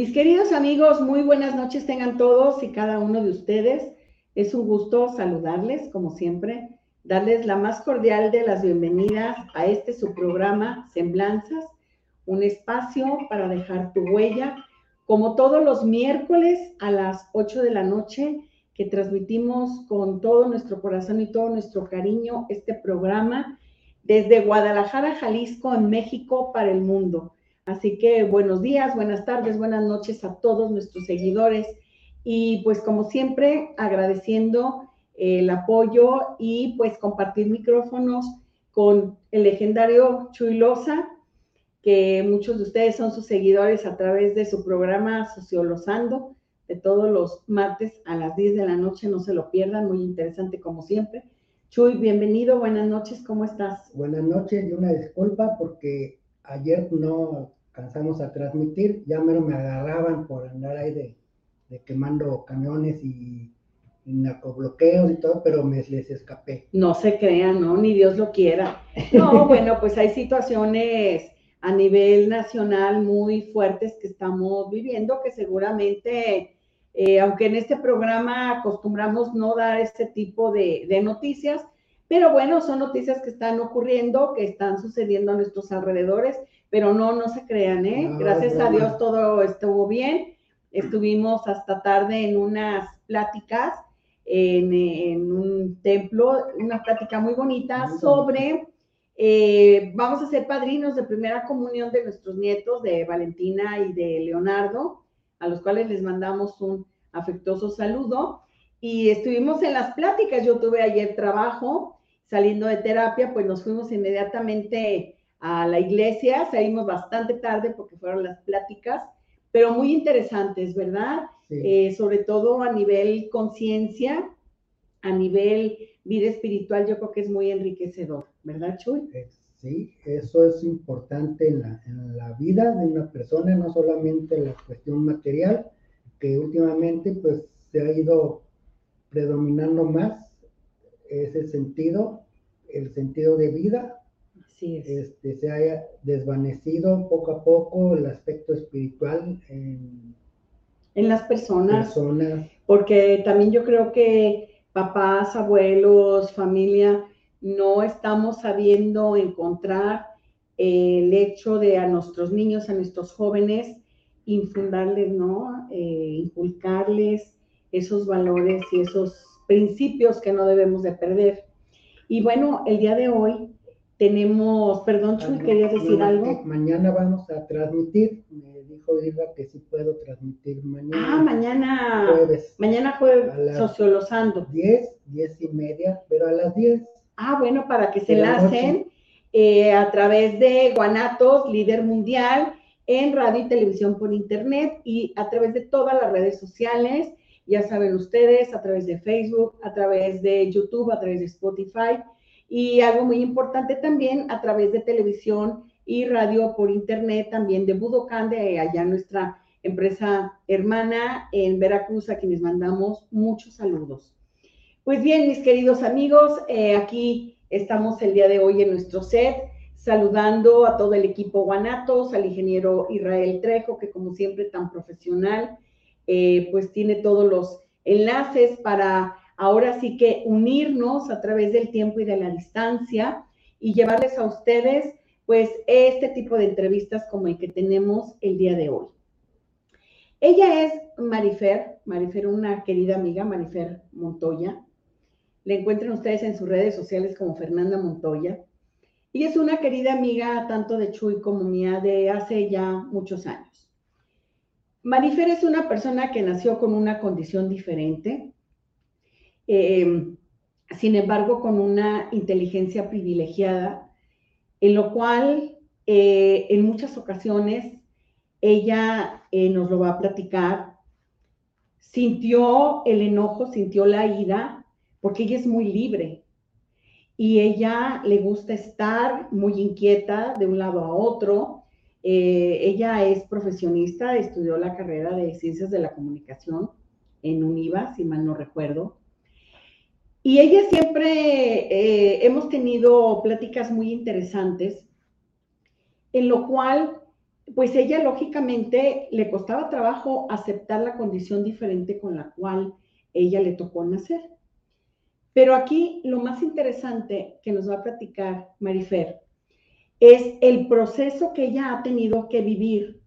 Mis queridos amigos, muy buenas noches tengan todos y cada uno de ustedes. Es un gusto saludarles, como siempre, darles la más cordial de las bienvenidas a este su programa Semblanzas, un espacio para dejar tu huella, como todos los miércoles a las 8 de la noche, que transmitimos con todo nuestro corazón y todo nuestro cariño este programa desde Guadalajara, Jalisco, en México, para el mundo. Así que buenos días, buenas tardes, buenas noches a todos nuestros seguidores y pues como siempre agradeciendo el apoyo y pues compartir micrófonos con el legendario Chuy Loza, que muchos de ustedes son sus seguidores a través de su programa Sociolosando, de todos los martes a las 10 de la noche, no se lo pierdan, muy interesante como siempre. Chuy, bienvenido, buenas noches, ¿cómo estás? Buenas noches y una disculpa porque ayer no alcanzamos a transmitir, ya mero me agarraban por andar ahí de, quemando camiones y, y, narcobloqueos y todo, pero me les escapé. No se crean, ¿no? Ni Dios lo quiera. No, bueno, pues hay situaciones a nivel nacional muy fuertes que estamos viviendo, que seguramente, eh, aunque en este programa acostumbramos no dar este tipo de, de noticias, pero bueno, son noticias que están ocurriendo, que están sucediendo a nuestros alrededores pero no, no se crean, ¿eh? Gracias a Dios todo estuvo bien. Estuvimos hasta tarde en unas pláticas en, un templo, una plática muy bonita sobre, eh, vamos a ser padrinos de primera comunión de nuestros nietos, de Valentina y de Leonardo, a los cuales les mandamos un afectuoso saludo. Y estuvimos en las pláticas, yo tuve ayer trabajo, saliendo de terapia, pues nos fuimos inmediatamente a la iglesia, salimos bastante tarde porque fueron las pláticas, pero muy interesantes, ¿verdad? Eh, sobre todo a nivel conciencia, a nivel vida espiritual, yo creo que es muy enriquecedor, ¿verdad, Chuy? Eh, sí, eso es importante en la, en la vida de una persona, no solamente la cuestión material, que últimamente pues se ha ido predominando más ese sentido, el sentido de vida este, se haya desvanecido poco a poco el aspecto espiritual en, en las personas, Porque también yo creo que papás, abuelos, familia, no estamos sabiendo encontrar el hecho de a nuestros niños, a nuestros jóvenes, infundarles, ¿no? Eh, inculcarles esos valores y esos principios que no debemos de perder. Y bueno, el día de hoy tenemos, perdón, Chuy, ¿querías decir algo? Mañana vamos a transmitir, me dijo Irra que sí puedo transmitir mañana. Ah, mañana jueves. Mañana jueves, sociolosando. 10, 10 y media, pero a las 10. Ah, bueno, para que se enlacen eh, a través de Guanatos, líder mundial, en radio y televisión por internet y a través de todas las redes sociales, ya saben ustedes, a través de Facebook, a través de YouTube, a través de Spotify y algo muy importante también a través de televisión y radio por internet también de Budokan, de allá nuestra empresa hermana en Veracruz, a quienes mandamos muchos saludos. Pues bien, mis queridos amigos, eh, aquí estamos el día de hoy en nuestro set, saludando a todo el equipo Guanatos, al ingeniero Israel Trejo, que como siempre tan profesional, eh, pues tiene todos los enlaces para ahora sí que unirnos a través del tiempo y de la distancia y llevarles a ustedes pues este tipo de entrevistas como el que tenemos el día de hoy. Ella es Marifer, Marifer, una querida amiga, Marifer Montoya. Le encuentran ustedes en sus redes sociales como Fernanda Montoya. Y es una querida amiga tanto de Chuy como mía de hace ya muchos años. Marifer es una persona que nació con una condición diferente, eh, sin embargo, con una inteligencia privilegiada, en lo cual eh, en muchas ocasiones ella eh, nos lo va a platicar, sintió el enojo, sintió la ira, porque ella es muy libre y ella le gusta estar muy inquieta de un lado a otro. ella es profesionista, estudió la carrera de Ciencias de la Comunicación en UNIVA, si mal no recuerdo. Y ella siempre, eh, hemos tenido pláticas muy interesantes, en lo cual pues ella lógicamente le costaba trabajo aceptar la condición diferente con la cual ella le tocó nacer. Pero aquí lo más interesante que nos va a platicar Marifer es el proceso que ella ha tenido que vivir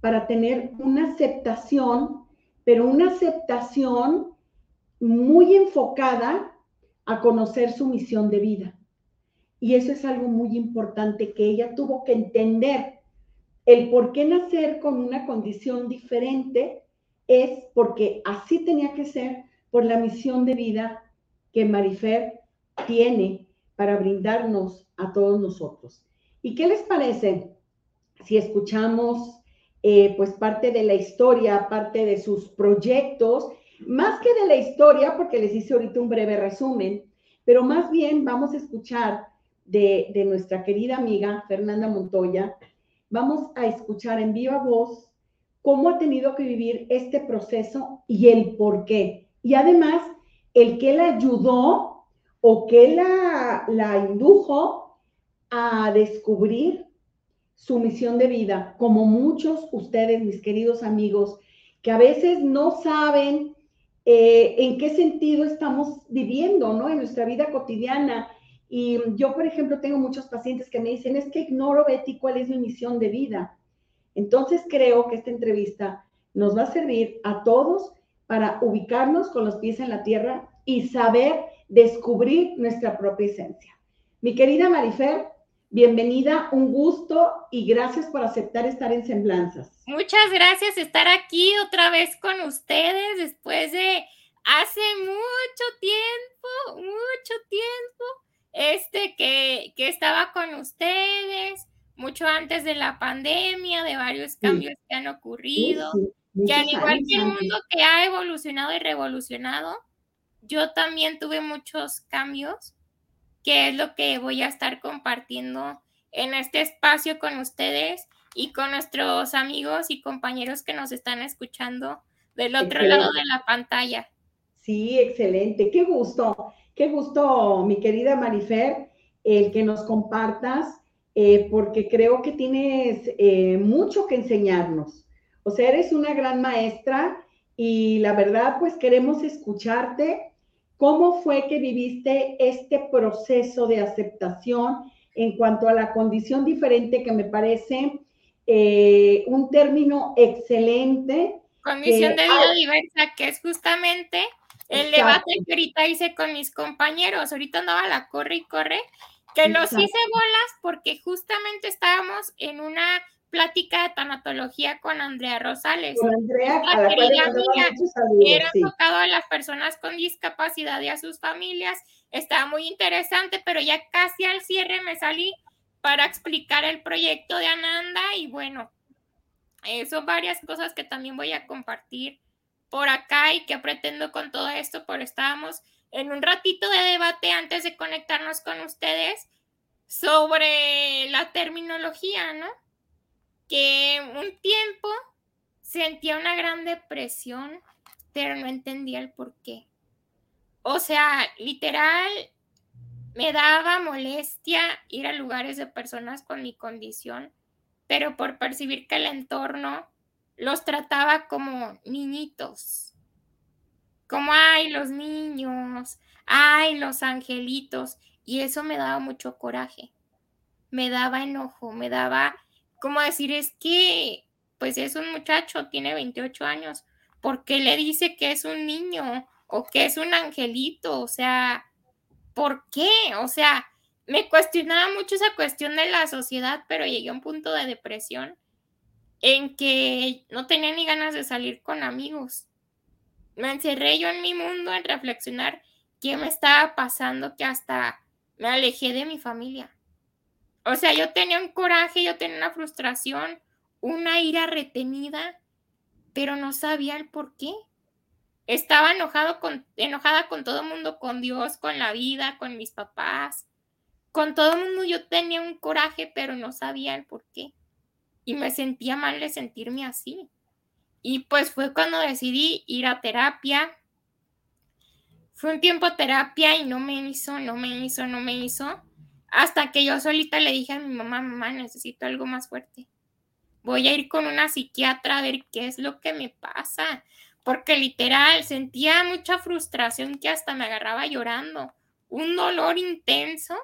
para tener una aceptación, pero una aceptación muy enfocada a conocer su misión de vida. Y eso es algo muy importante que ella tuvo que entender. El por qué nacer con una condición diferente es porque así tenía que ser por la misión de vida que Marifer tiene para brindarnos a todos nosotros. ¿Y qué les parece si escuchamos eh, pues parte de la historia, parte de sus proyectos, más que de la historia, porque les hice ahorita un breve resumen, pero más bien vamos a escuchar de, de nuestra querida amiga Fernanda Montoya, vamos a escuchar en viva voz cómo ha tenido que vivir este proceso y el por qué. Y además, el que la ayudó o que la, la indujo a descubrir su misión de vida, como muchos ustedes, mis queridos amigos, que a veces no saben eh, en qué sentido estamos viviendo, ¿no? En nuestra vida cotidiana. Y yo, por ejemplo, tengo muchos pacientes que me dicen, es que ignoro, Betty, cuál es mi misión de vida. Entonces creo que esta entrevista nos va a servir a todos para ubicarnos con los pies en la tierra y saber descubrir nuestra propia esencia. Mi querida Marifer, bienvenida, un gusto y gracias por aceptar estar en Semblanzas. Muchas gracias estar aquí otra vez con ustedes después de hace mucho tiempo, mucho tiempo, este que, que estaba con ustedes, mucho antes de la pandemia, de varios cambios que han ocurrido. Que al igual que el mundo que ha evolucionado y revolucionado, yo también tuve muchos cambios, que es lo que voy a estar compartiendo en este espacio con ustedes y con nuestros amigos y compañeros que nos están escuchando del otro lado de la pantalla. Sí, excelente. Qué gusto, qué gusto, mi querida Marifer, el que nos compartas, eh, porque creo que tienes eh, mucho que enseñarnos. O sea, eres una gran maestra y la verdad, pues queremos escucharte. ¿Cómo fue que viviste este proceso de aceptación en cuanto a la condición diferente que me parece eh, un término excelente? Condición de vida diversa, que es justamente el debate que ahorita hice con mis compañeros. Ahorita andaba la corre y corre, que los hice bolas porque justamente estábamos en una plática de tanatología con Andrea Rosales. Con Andrea, a querida amiga, era enfocado a las personas con discapacidad y a sus familias. Estaba muy interesante, pero ya casi al cierre me salí para explicar el proyecto de Ananda y bueno, eh, son varias cosas que también voy a compartir por acá y que pretendo con todo esto, pero estábamos en un ratito de debate antes de conectarnos con ustedes sobre la terminología, ¿no? Que un tiempo sentía una gran depresión, pero no entendía el por qué. O sea, literal, me daba molestia ir a lugares de personas con mi condición, pero por percibir que el entorno los trataba como niñitos. Como, ay, los niños, ay, los angelitos. Y eso me daba mucho coraje, me daba enojo, me daba como decir, es que, pues es un muchacho, tiene 28 años, ¿por qué le dice que es un niño o que es un angelito? O sea, ¿por qué? O sea, me cuestionaba mucho esa cuestión de la sociedad, pero llegué a un punto de depresión en que no tenía ni ganas de salir con amigos. Me encerré yo en mi mundo en reflexionar qué me estaba pasando que hasta me alejé de mi familia. O sea, yo tenía un coraje, yo tenía una frustración, una ira retenida, pero no sabía el por qué. Estaba enojado con, enojada con todo el mundo, con Dios, con la vida, con mis papás. Con todo el mundo yo tenía un coraje, pero no sabía el por qué. Y me sentía mal de sentirme así. Y pues fue cuando decidí ir a terapia. Fue un tiempo terapia y no me hizo, no me hizo, no me hizo hasta que yo solita le dije a mi mamá, mamá, necesito algo más fuerte. voy a ir con una psiquiatra a ver qué es lo que me pasa, porque literal sentía mucha frustración que hasta me agarraba llorando, un dolor intenso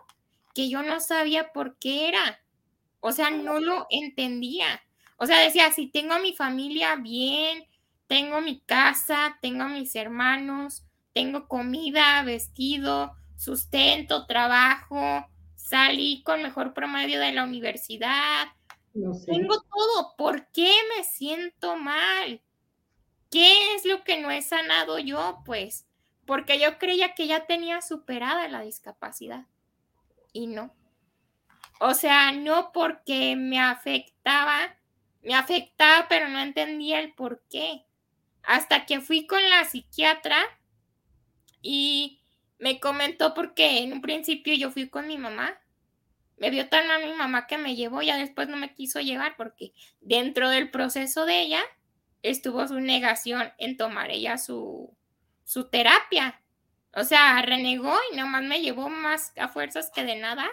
que yo no sabía por qué era, o sea, no lo entendía. O sea, decía, si tengo a mi familia bien, tengo mi casa, tengo a mis hermanos, tengo comida, vestido, sustento, trabajo, salí con mejor promedio de la universidad, tengo todo. ¿Por qué me siento mal? ¿Qué es lo que no he sanado yo? Pues porque yo creía que ya tenía superada la discapacidad y no. O sea, no porque me afectaba, me afectaba, pero no entendía el por qué. Hasta que fui con la psiquiatra y me comentó porque en un principio yo fui con mi mamá. Me vio tan mal mi mamá que me llevó, ya después no me quiso llevar porque dentro del proceso de ella estuvo su negación en tomar ella su, su terapia. O sea, renegó y nomás me llevó más a fuerzas que de nada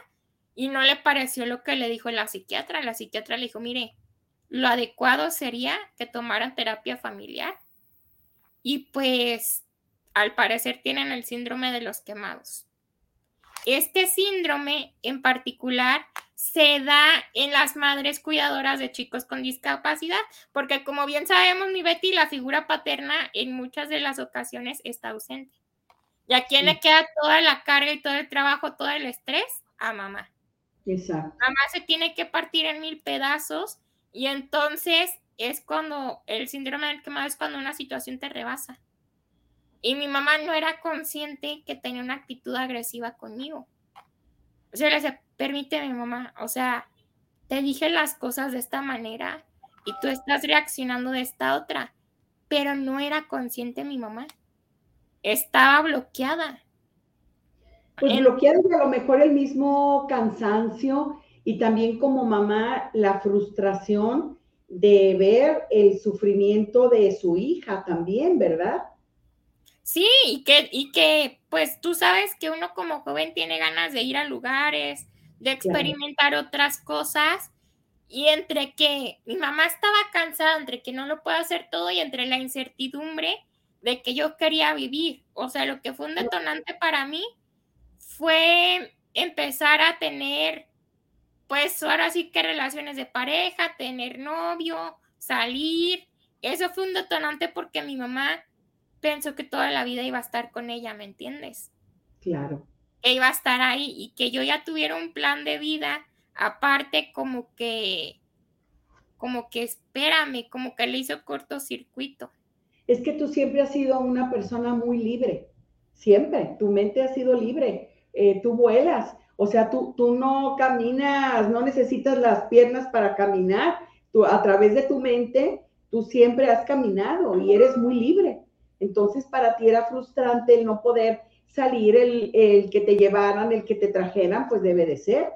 y no le pareció lo que le dijo la psiquiatra. La psiquiatra le dijo, mire, lo adecuado sería que tomaran terapia familiar. Y pues, al parecer tienen el síndrome de los quemados. Este síndrome en particular se da en las madres cuidadoras de chicos con discapacidad, porque como bien sabemos, mi Betty, la figura paterna en muchas de las ocasiones está ausente. ¿Y a quién le queda toda la carga y todo el trabajo, todo el estrés? A mamá. Exacto. Mamá se tiene que partir en mil pedazos y entonces es cuando el síndrome del quemado es cuando una situación te rebasa. Y mi mamá no era consciente que tenía una actitud agresiva conmigo. O sea, le decía, permíteme mamá, o sea, te dije las cosas de esta manera y tú estás reaccionando de esta otra, pero no era consciente mi mamá. Estaba bloqueada. Pues bloqueada y a lo mejor el mismo cansancio y también como mamá la frustración de ver el sufrimiento de su hija también, ¿verdad? Sí, y que, y que pues tú sabes que uno como joven tiene ganas de ir a lugares, de experimentar otras cosas, y entre que mi mamá estaba cansada, entre que no lo puedo hacer todo y entre la incertidumbre de que yo quería vivir. O sea, lo que fue un detonante para mí fue empezar a tener pues ahora sí que relaciones de pareja, tener novio, salir. Eso fue un detonante porque mi mamá pensó que toda la vida iba a estar con ella, ¿me entiendes? Claro. Que iba a estar ahí y que yo ya tuviera un plan de vida aparte como que, como que espérame, como que le hizo cortocircuito. Es que tú siempre has sido una persona muy libre, siempre, tu mente ha sido libre, eh, tú vuelas, o sea, tú, tú no caminas, no necesitas las piernas para caminar. Tú, a través de tu mente, tú siempre has caminado y eres muy libre. Entonces, para ti era frustrante el no poder salir, el, que te llevaran, el que te trajeran, pues debe de ser.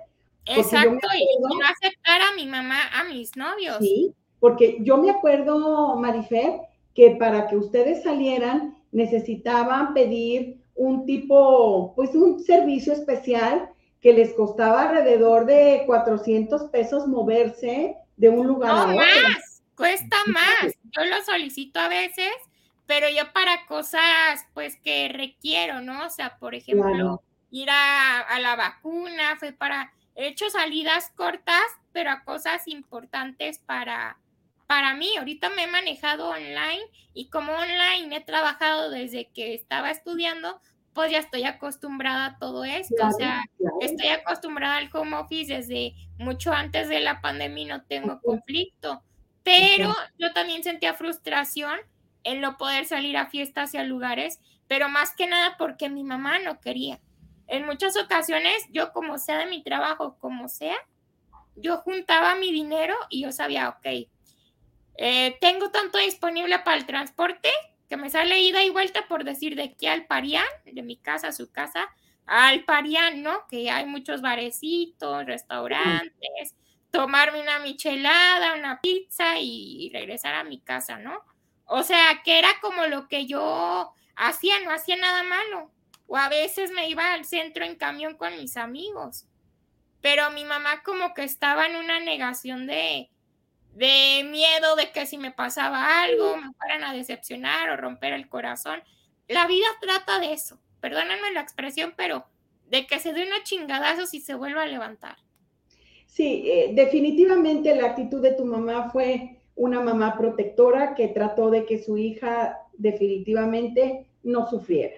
Exacto, y no aceptar a mi mamá, a mis novios. Sí, porque yo me acuerdo, Marifer, que para que ustedes salieran necesitaban pedir un tipo, pues un servicio especial que les costaba alrededor de 400 pesos moverse de un lugar a otro. más, cuesta más. Yo lo solicito a veces, pero yo para cosas pues que requiero, ¿no? O sea, por ejemplo, ir a, a, la vacuna, fue para, he hecho salidas cortas, pero a cosas importantes para, para mí. Ahorita me he manejado online y como online he trabajado desde que estaba estudiando, pues ya estoy acostumbrada a todo esto, o sea, estoy acostumbrada al home office desde mucho antes de la pandemia y no tengo conflicto, pero yo también sentía frustración en no poder salir a fiestas y a lugares, pero más que nada porque mi mamá no quería. En muchas ocasiones, yo como sea de mi trabajo, como sea, yo juntaba mi dinero y yo sabía, ok, eh, tengo tanto disponible para el transporte, que me sale ida y vuelta por decir de aquí al Parián, de mi casa a su casa, al Parián, ¿no? Que hay muchos barecitos, restaurantes, tomarme una michelada, una pizza y regresar a mi casa, ¿no? O sea, que era como lo que yo hacía, no hacía nada malo. O a veces me iba al centro en camión con mis amigos. Pero mi mamá como que estaba en una negación de, de miedo de que si me pasaba algo, me fueran a decepcionar o romper el corazón. La vida trata de eso, perdónenme la expresión, pero de que se dé una chingadazo si se vuelva a levantar. Sí, eh, definitivamente la actitud de tu mamá fue una mamá protectora que trató de que su hija definitivamente no sufriera.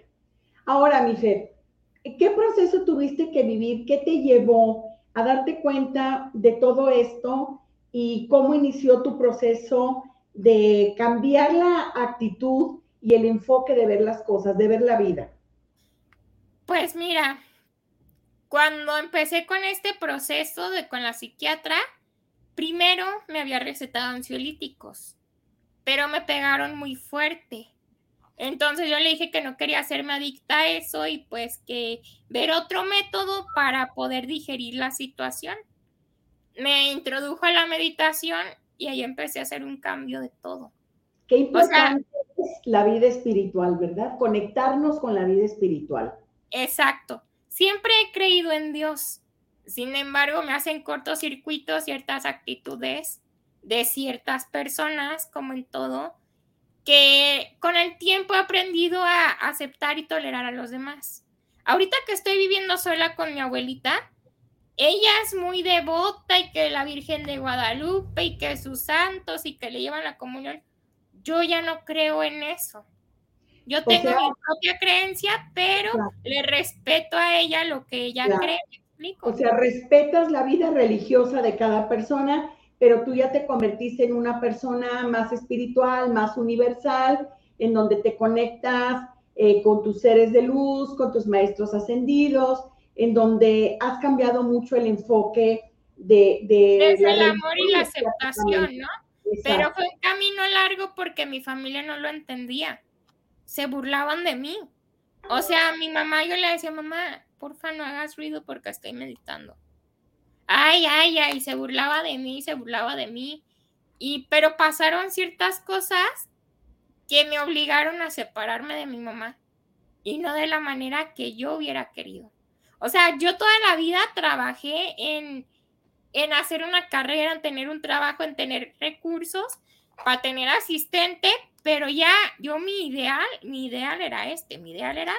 Ahora, mi Fer, ¿qué proceso tuviste que vivir? ¿Qué te llevó a darte cuenta de todo esto y cómo inició tu proceso de cambiar la actitud y el enfoque de ver las cosas, de ver la vida? Pues mira, cuando empecé con este proceso de con la psiquiatra, primero me había recetado ansiolíticos, pero me pegaron muy fuerte. Entonces yo le dije que no quería hacerme adicta a eso y pues que ver otro método para poder digerir la situación. Me introdujo a la meditación y ahí empecé a hacer un cambio de todo. Qué importante es la vida espiritual, ¿verdad? Conectarnos con la vida espiritual. Exacto. Siempre he creído en Dios. Sin embargo, me hacen cortocircuito ciertas actitudes de ciertas personas, como en todo, que con el tiempo he aprendido a aceptar y tolerar a los demás. Ahorita que estoy viviendo sola con mi abuelita, ella es muy devota y que la Virgen de Guadalupe y que sus santos y que le llevan la comunión. Yo ya no creo en eso. Yo tengo mi propia creencia, pero le respeto a ella lo que ella cree. O sea, respetas la vida religiosa de cada persona, pero tú ya te convertiste en una persona más espiritual, más universal, en donde te conectas eh, con tus seres de luz, con tus maestros ascendidos, en donde has cambiado mucho el enfoque de... Desde el amor y la aceptación, ¿no? Pero fue un camino largo porque mi familia no lo entendía se burlaban de mí. O sea, a mi mamá yo le decía, mamá, porfa, no hagas ruido porque estoy meditando. Ay, ay, ay, se burlaba de mí, se burlaba de mí. Y, pero pasaron ciertas cosas que me obligaron a separarme de mi mamá y no de la manera que yo hubiera querido. O sea, yo toda la vida trabajé en, en hacer una carrera, en tener un trabajo, en tener recursos para tener asistente, pero ya yo mi ideal, mi ideal era este, mi ideal era,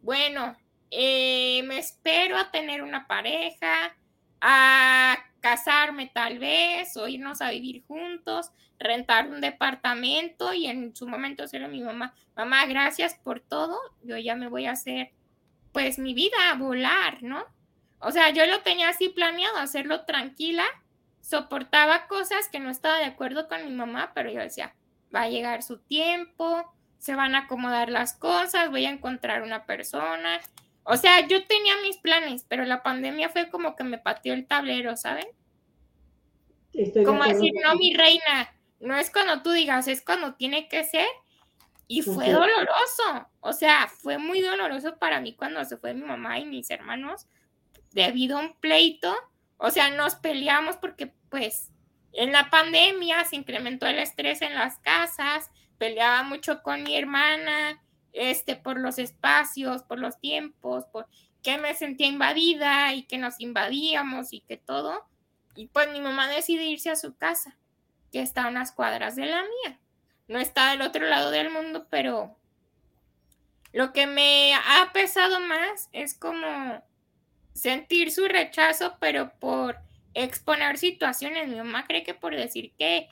bueno, eh, me espero a tener una pareja, a casarme tal vez, o irnos a vivir juntos, rentar un departamento y en su momento ser mi mamá, mamá, gracias por todo, yo ya me voy a hacer pues mi vida a volar, ¿no? O sea, yo lo tenía así planeado, hacerlo tranquila, soportaba cosas que no estaba de acuerdo con mi mamá, pero yo decía, va a llegar su tiempo, se van a acomodar las cosas, voy a encontrar una persona. O sea, yo tenía mis planes, pero la pandemia fue como que me pateó el tablero, ¿saben? como decir, no, mi reina, no es cuando tú digas, es cuando tiene que ser. Y fue doloroso, o sea, fue muy doloroso para mí cuando se fue mi mamá y mis hermanos debido a un pleito. O sea, nos peleamos porque pues en la pandemia se incrementó el estrés en las casas, peleaba mucho con mi hermana, este, por los espacios, por los tiempos, por que me sentía invadida y que nos invadíamos y que todo. Y pues mi mamá decide irse a su casa, que está a unas cuadras de la mía. No está del otro lado del mundo, pero lo que me ha pesado más es como sentir su rechazo, pero por exponer situaciones. Mi mamá cree que por decir que,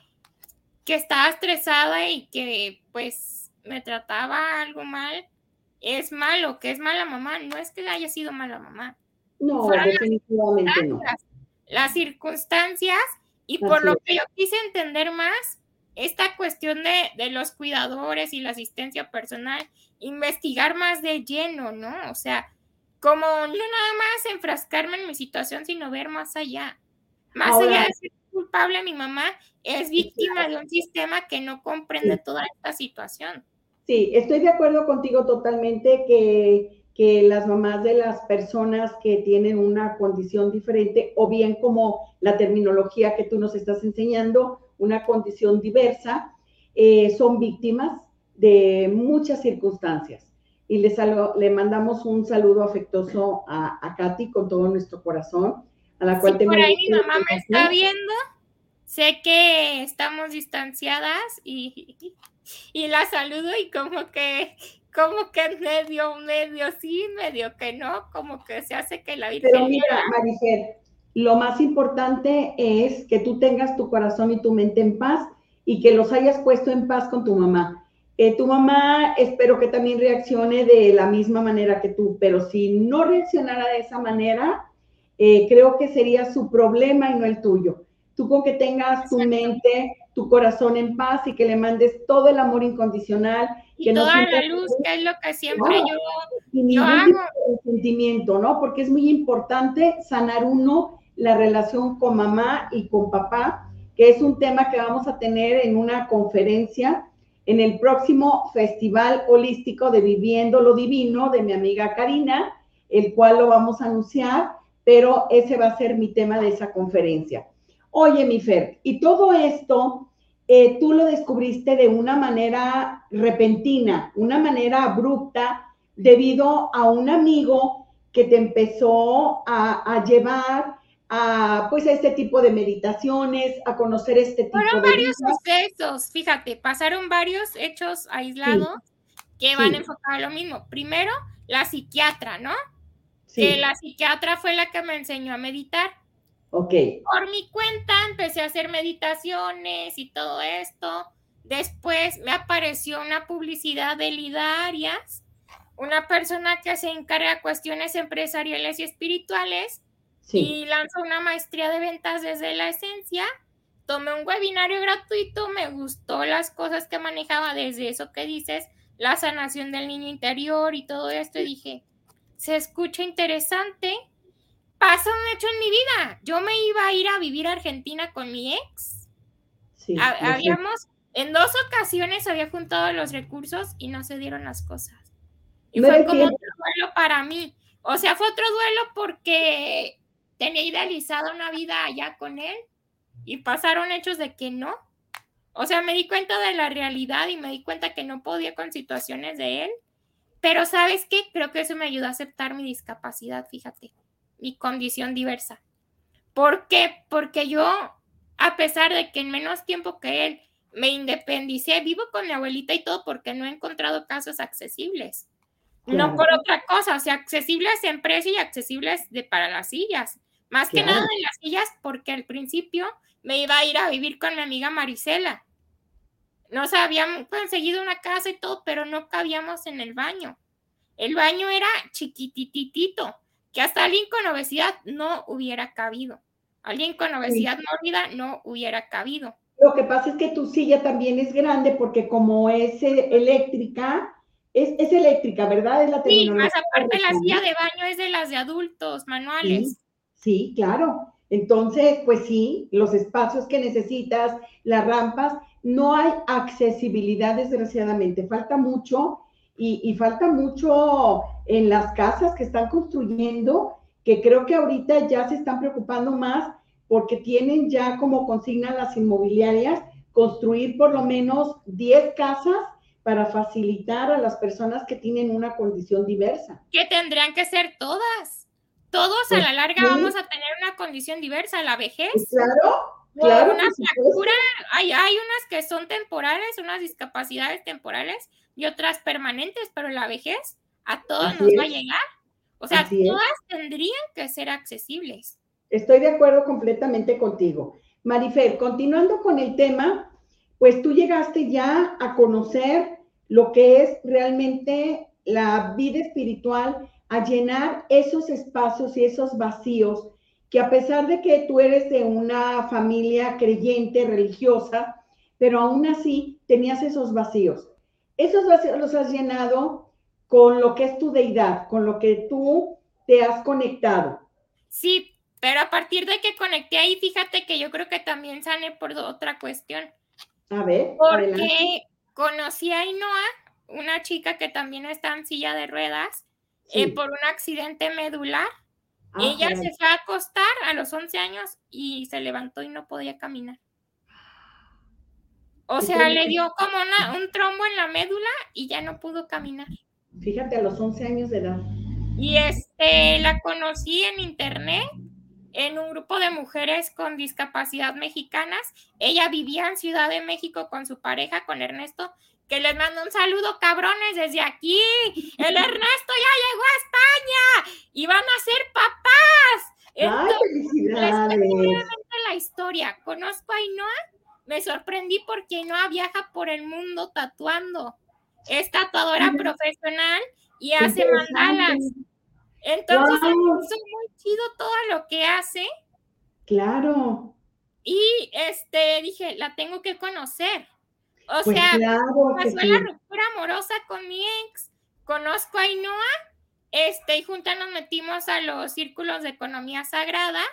que estaba estresada y que pues me trataba algo mal, es malo, que es mala mamá. No es que haya sido mala mamá. No, definitivamente no. Las circunstancias y por lo que yo quise entender más esta cuestión de, de, los cuidadores y la asistencia personal, investigar más de lleno, ¿no? O sea, como no nada más enfrascarme en mi situación, sino ver más allá. Más allá de ser culpable, mi mamá es víctima de un sistema que no comprende toda esta situación. Sí, estoy de acuerdo contigo totalmente que, que las mamás de las personas que tienen una condición diferente, o bien como la terminología que tú nos estás enseñando, una condición diversa, eh, son víctimas de muchas circunstancias. Y le, le mandamos un saludo afectuoso a, a Katy con todo nuestro corazón a la cual Por ahí mi mamá me está viendo. Sé que estamos distanciadas y, y la saludo y como que, como que medio, medio sí, medio que no, como que se hace que la vida. Pero mira, Maricel, lo más importante es que tú tengas tu corazón y tu mente en paz y que los hayas puesto en paz con tu mamá. Eh, tu mamá espero que también reaccione de la misma manera que tú, pero si no reaccionara de esa manera, eh, creo que sería su problema y no el tuyo. Tú con que tengas tu mente, tu corazón en paz y que le mandes todo el amor incondicional. Y que toda la luz, que es lo que siempre yo, yo hago. Sentimiento, ¿no? Porque es muy importante sanar uno la relación con mamá y con papá, que es un tema que vamos a tener en una conferencia en el próximo Festival Holístico de Viviendo lo Divino de mi amiga Karina, el cual lo vamos a anunciar, pero ese va a ser mi tema de esa conferencia. Oye, mi Fer, y todo esto eh, tú lo descubriste de una manera repentina, una manera abrupta, debido a un amigo que te empezó a, a llevar a pues a este tipo de meditaciones, a conocer este tipo Fueron varios sucesos, fíjate, pasaron varios hechos aislados que van a enfocar a lo mismo. Primero, la psiquiatra, ¿no? Sí. Que la psiquiatra fue la que me enseñó a meditar. Ok. Por mi cuenta empecé a hacer meditaciones y todo esto. Después me apareció una publicidad de Lidarias, una persona que se encarga de cuestiones empresariales y espirituales y lanzó una maestría de ventas desde la esencia. Tomé un webinario gratuito, me gustó las cosas que manejaba desde eso que dices, la sanación del niño interior y todo esto, y dije, se escucha interesante. Pasa un hecho en mi vida. Yo me iba a ir a vivir a Argentina con mi ex. Habíamos, en dos ocasiones había juntado los recursos y no se dieron las cosas. Y fue como otro duelo para mí. O sea, fue otro duelo porque tenía idealizada una vida allá con él y pasaron hechos de que no. O sea, me di cuenta de la realidad y me di cuenta que no podía con situaciones de él. Pero sabes qué? Creo que eso me ayudó a aceptar mi discapacidad, fíjate, mi condición diversa. ¿Por qué? Porque yo, a pesar de que en menos tiempo que él me independicé, vivo con mi abuelita y todo porque no he encontrado casos accesibles. No por otra cosa, o sea, accesibles en precio y accesibles de para las sillas. Más que nada en las sillas, porque al principio me iba a ir a vivir con mi amiga Marisela. Nos habíamos conseguido una casa y todo, pero no cabíamos en el baño. El baño era chiquititito, que hasta alguien con obesidad no hubiera cabido. Alguien con obesidad mórbida no hubiera cabido. Lo que pasa es que tu silla también es grande porque como es eh, eléctrica, es, eléctrica, ¿verdad? Es la sí, más aparte la silla de baño es de las de adultos, manuales. Sí, claro. Entonces, pues sí, los espacios que necesitas, las rampas, no hay accesibilidad desgraciadamente. Falta mucho y, falta mucho en las casas que están construyendo, que creo que ahorita ya se están preocupando más porque tienen ya como consigna las inmobiliarias construir por lo menos 10 casas para facilitar a las personas que tienen una condición diversa. Que tendrían que ser todas todos a la larga vamos a tener una condición diversa, la vejez. Claro, claro. Una fractura, hay, hay unas que son temporales, unas discapacidades temporales y otras permanentes, pero la vejez a todos nos va a llegar. O sea, todas tendrían que ser accesibles. Estoy de acuerdo completamente contigo. Marifer, continuando con el tema, pues tú llegaste ya a conocer lo que es realmente la vida espiritual a llenar esos espacios y esos vacíos que a pesar de que tú eres de una familia creyente, religiosa, pero aún así tenías esos vacíos. Esos vacíos los has llenado con lo que es tu deidad, con lo que tú te has conectado. Sí, pero a partir de que conecté ahí, fíjate que yo creo que también sane por otra cuestión. A ver. Porque conocí a Inoa, una chica que también está en silla de ruedas, eh, por un accidente medular. Ah, Ella se fue a acostar a los 11 años y se levantó y no podía caminar. O sea, le dio como un trombo en la médula y ya no pudo caminar. Fíjate, a los 11 años de edad. Y este, la conocí en internet en un grupo de mujeres con discapacidad mexicanas. Ella vivía en Ciudad de México con su pareja, con Ernesto, que les mando un saludo, cabrones, desde aquí. El Ernesto ya llegó a España y van a ser papás. Entonces, ¡Ay, felicidades! la historia. Conozco a Ainhoa, me sorprendí porque Ainhoa viaja por el mundo tatuando. Es tatuadora profesional y hace mandalas. Entonces, es muy chido todo lo que hace. Claro. Y este dije, la tengo que conocer. O pues sea, pasó la ruptura amorosa con mi ex, conozco a Ainhoa, este, y juntas nos metimos a los círculos de economía sagrada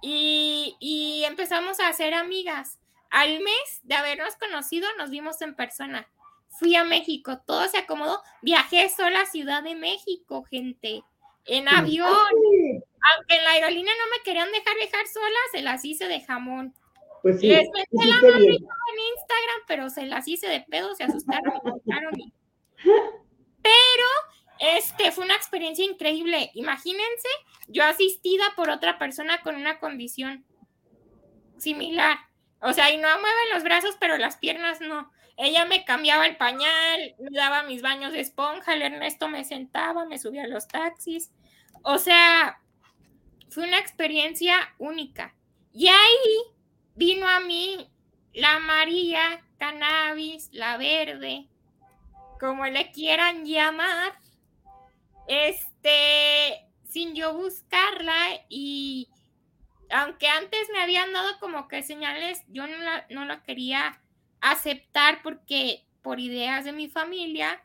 y, y empezamos a ser amigas. Al mes de habernos conocido, nos vimos en persona. Fui a México, todo se acomodó. Viajé sola a Ciudad de México, gente en avión. Aunque en la aerolínea no me querían dejar viajar sola, se las hice de jamón. Pues sí. Les metí la mano en Instagram, pero se las hice de pedo, se asustaron y Pero este fue una experiencia increíble. Imagínense, yo asistida por otra persona con una condición similar. O sea, y no mueven los brazos, pero las piernas no. Ella me cambiaba el pañal, me daba mis baños de esponja, el Ernesto me sentaba, me subía a los taxis. O sea, fue una experiencia única. Y ahí vino a mí la amarilla, cannabis, la verde, como le quieran llamar, este, sin yo buscarla y aunque antes me habían dado como que señales, yo no la, no la quería aceptar porque por ideas de mi familia.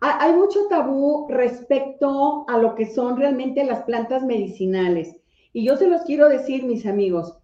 hay, mucho tabú. respecto a lo que son realmente las plantas medicinales. Y yo se los quiero decir, mis amigos,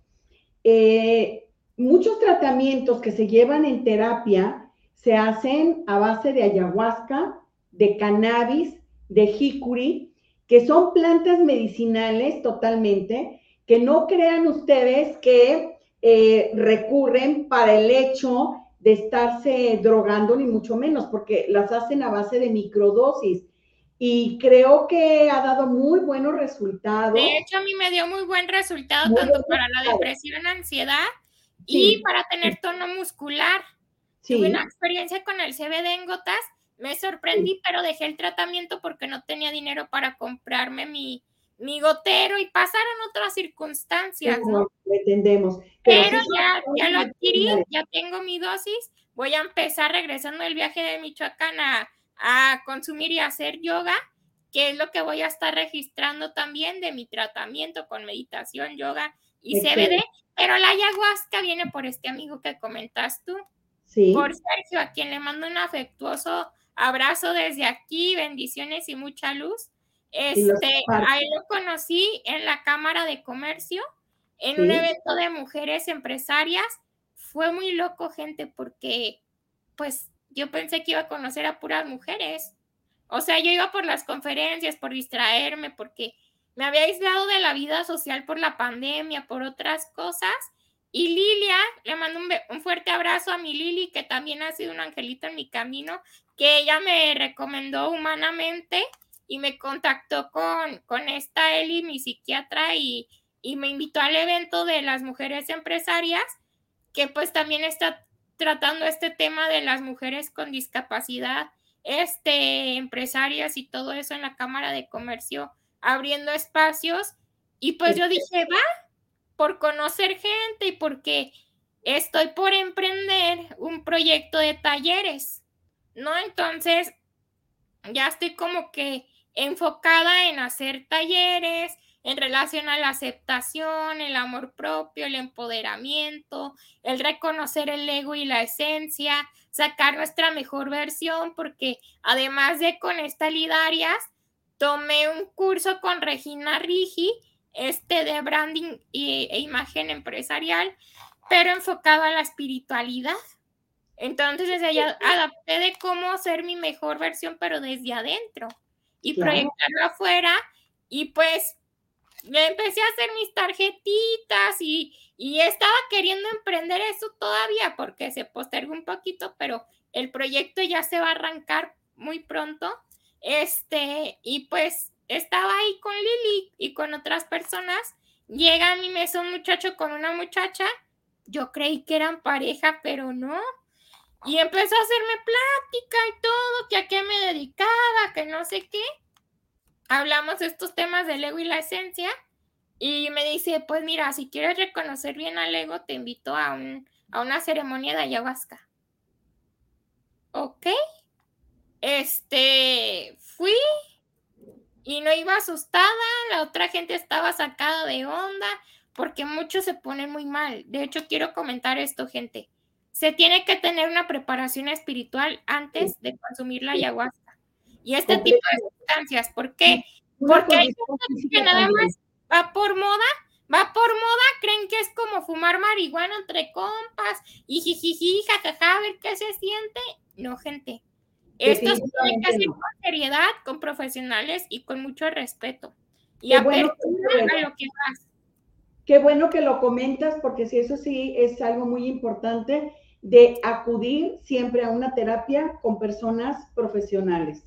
eh, muchos tratamientos que se llevan en terapia se hacen a base de ayahuasca, de cannabis, de jicuri, que son plantas medicinales totalmente, que no crean ustedes que eh, recurren para el hecho de estarse drogando, ni mucho menos, porque las hacen a base de microdosis. Y creo que ha dado muy buenos resultados. De hecho, a mí me dio muy buen resultado, tanto para la depresión, ansiedad y para tener tono muscular. Tuve una experiencia con el CBD en gotas, me sorprendí, pero dejé el tratamiento porque no tenía dinero para comprarme mi, mi gotero y pasaron otras circunstancias, ¿no? Pretendemos. Pero, ya, ya lo adquirí, ya tengo mi dosis, voy a empezar regresando el viaje de Michoacán a, a consumir y hacer yoga, que es lo que voy a estar registrando también de mi tratamiento con meditación, yoga y CBD, pero la ayahuasca viene por este amigo que comentas tú, sí. por Sergio, a quien le mando un afectuoso abrazo desde aquí, bendiciones y mucha luz. Este, ahí lo conocí en la Cámara de Comercio, en un evento de mujeres empresarias. Fue muy loco, gente, porque pues yo pensé que iba a conocer a puras mujeres. O sea, yo iba por las conferencias, por distraerme, porque me había aislado de la vida social por la pandemia, por otras cosas. Y Lilia, le mando un, un, fuerte abrazo a mi Lili, que también ha sido un angelito en mi camino, que ella me recomendó humanamente y me contactó con, con esta Eli, mi psiquiatra, y, y me invitó al evento de las mujeres empresarias, que pues también está tratando este tema de las mujeres con discapacidad, este, empresarias y todo eso en la Cámara de Comercio, abriendo espacios. Y pues yo dije, va, por conocer gente y porque estoy por emprender un proyecto de talleres, ¿no? Entonces, ya estoy como que enfocada en hacer talleres en relación a la aceptación, el amor propio, el empoderamiento, el reconocer el ego y la esencia, sacar nuestra mejor versión, porque además de con esta Lidarias, tomé un curso con Regina Rigi, este de branding e imagen empresarial, pero enfocado a la espiritualidad. Entonces, ella adapté de cómo ser mi mejor versión, pero desde adentro y proyectarlo afuera. Y pues me empecé a hacer mis tarjetitas y, y estaba queriendo emprender eso todavía porque se postergó un poquito, pero el proyecto ya se va a arrancar muy pronto. Este, y pues estaba ahí con Lili y con otras personas. Llega a mi mesa un muchacho con una muchacha. Yo creí que eran pareja, pero no. Y empezó a hacerme plática y todo, que a qué me dedicaba, que no sé qué. Hablamos de estos temas del ego y la esencia. Y me dice, pues mira, si quieres reconocer bien al ego, te invito a, un, a una ceremonia de ayahuasca. Ok. Este, fui y no iba asustada, la otra gente estaba sacada de onda porque muchos se ponen muy mal. De hecho, quiero comentar esto, gente. Se tiene que tener una preparación espiritual antes de consumir la ayahuasca. Y este tipo de sustancias, ¿por qué? Porque hay gente que nada más va por moda, va por moda, creen que es como fumar marihuana entre compas y jijiji, jajaja, a ver qué se siente. No, gente. Esto se tiene que hacer con seriedad, con profesionales y con mucho respeto. Y a bueno, lo que vas. Qué bueno que lo comentas, porque si eso sí es algo muy importante de acudir siempre a una terapia con personas profesionales.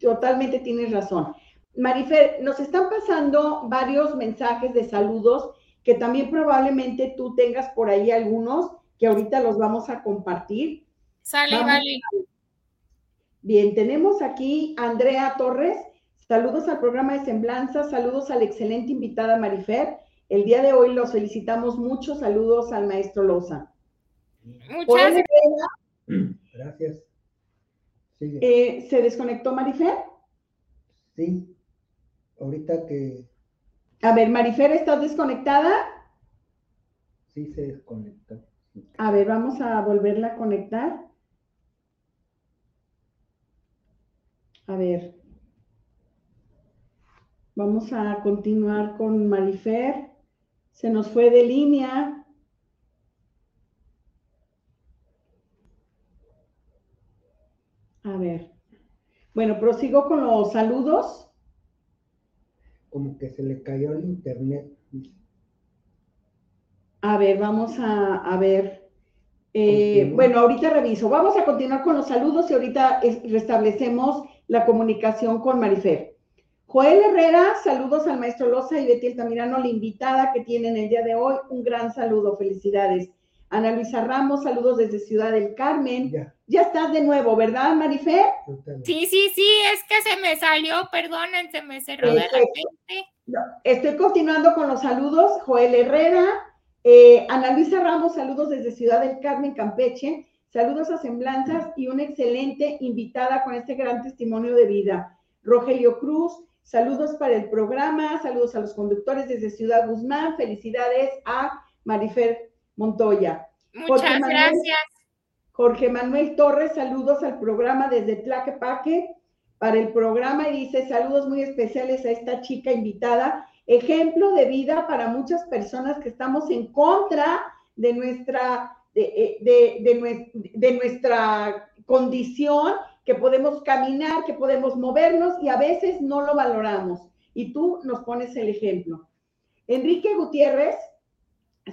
Totalmente tienes razón. Marifer, nos están pasando varios mensajes de saludos que también probablemente tú tengas por ahí algunos que ahorita los vamos a compartir. Sale, vale. Bien, tenemos aquí a Andrea Torres. Saludos al programa de Semblanza, saludos a la excelente invitada Marifer. El día de hoy los felicitamos mucho. Saludos al maestro Loza. Muchas gracias. Eh, ¿Se desconectó Marifer? Sí ahorita que... A ver, Marifer, ¿estás desconectada? Sí, se desconectó. A ver, vamos a volverla a conectar. A ver. Vamos a continuar con Marifer. Se nos fue de línea. A ver. Bueno, prosigo con los saludos como que se le cayó el internet. A ver, vamos a, ver. Eh, bueno, ahorita reviso. Vamos a continuar con los saludos y ahorita restablecemos la comunicación con Marifer. Joel Herrera, saludos al maestro Loza y Betty Altamirano, la invitada que tienen el día de hoy. Un gran saludo, felicidades. Ana Luisa Ramos, saludos desde Ciudad del Carmen. Ya, estás de nuevo, ¿verdad, Marifer? Sí, sí, sí, es que se me salió, perdonen, se me cerró de repente. estoy continuando con los saludos. Joel Herrera, eh, Ana Luisa Ramos, saludos desde Ciudad del Carmen, Campeche. Saludos a Semblanzas y una excelente invitada con este gran testimonio de vida. Rogelio Cruz, saludos para el programa, saludos a los conductores desde Ciudad Guzmán, felicidades a Marifer Montoya. Muchas gracias. Jorge Manuel Torres, saludos al programa desde Tlaquepaque para el programa y dice saludos muy especiales a esta chica invitada, ejemplo de vida para muchas personas que estamos en contra de nuestra, de, eh, de nuestra condición, que podemos caminar, que podemos movernos y a veces no lo valoramos. Y tú nos pones el ejemplo. Enrique Gutiérrez,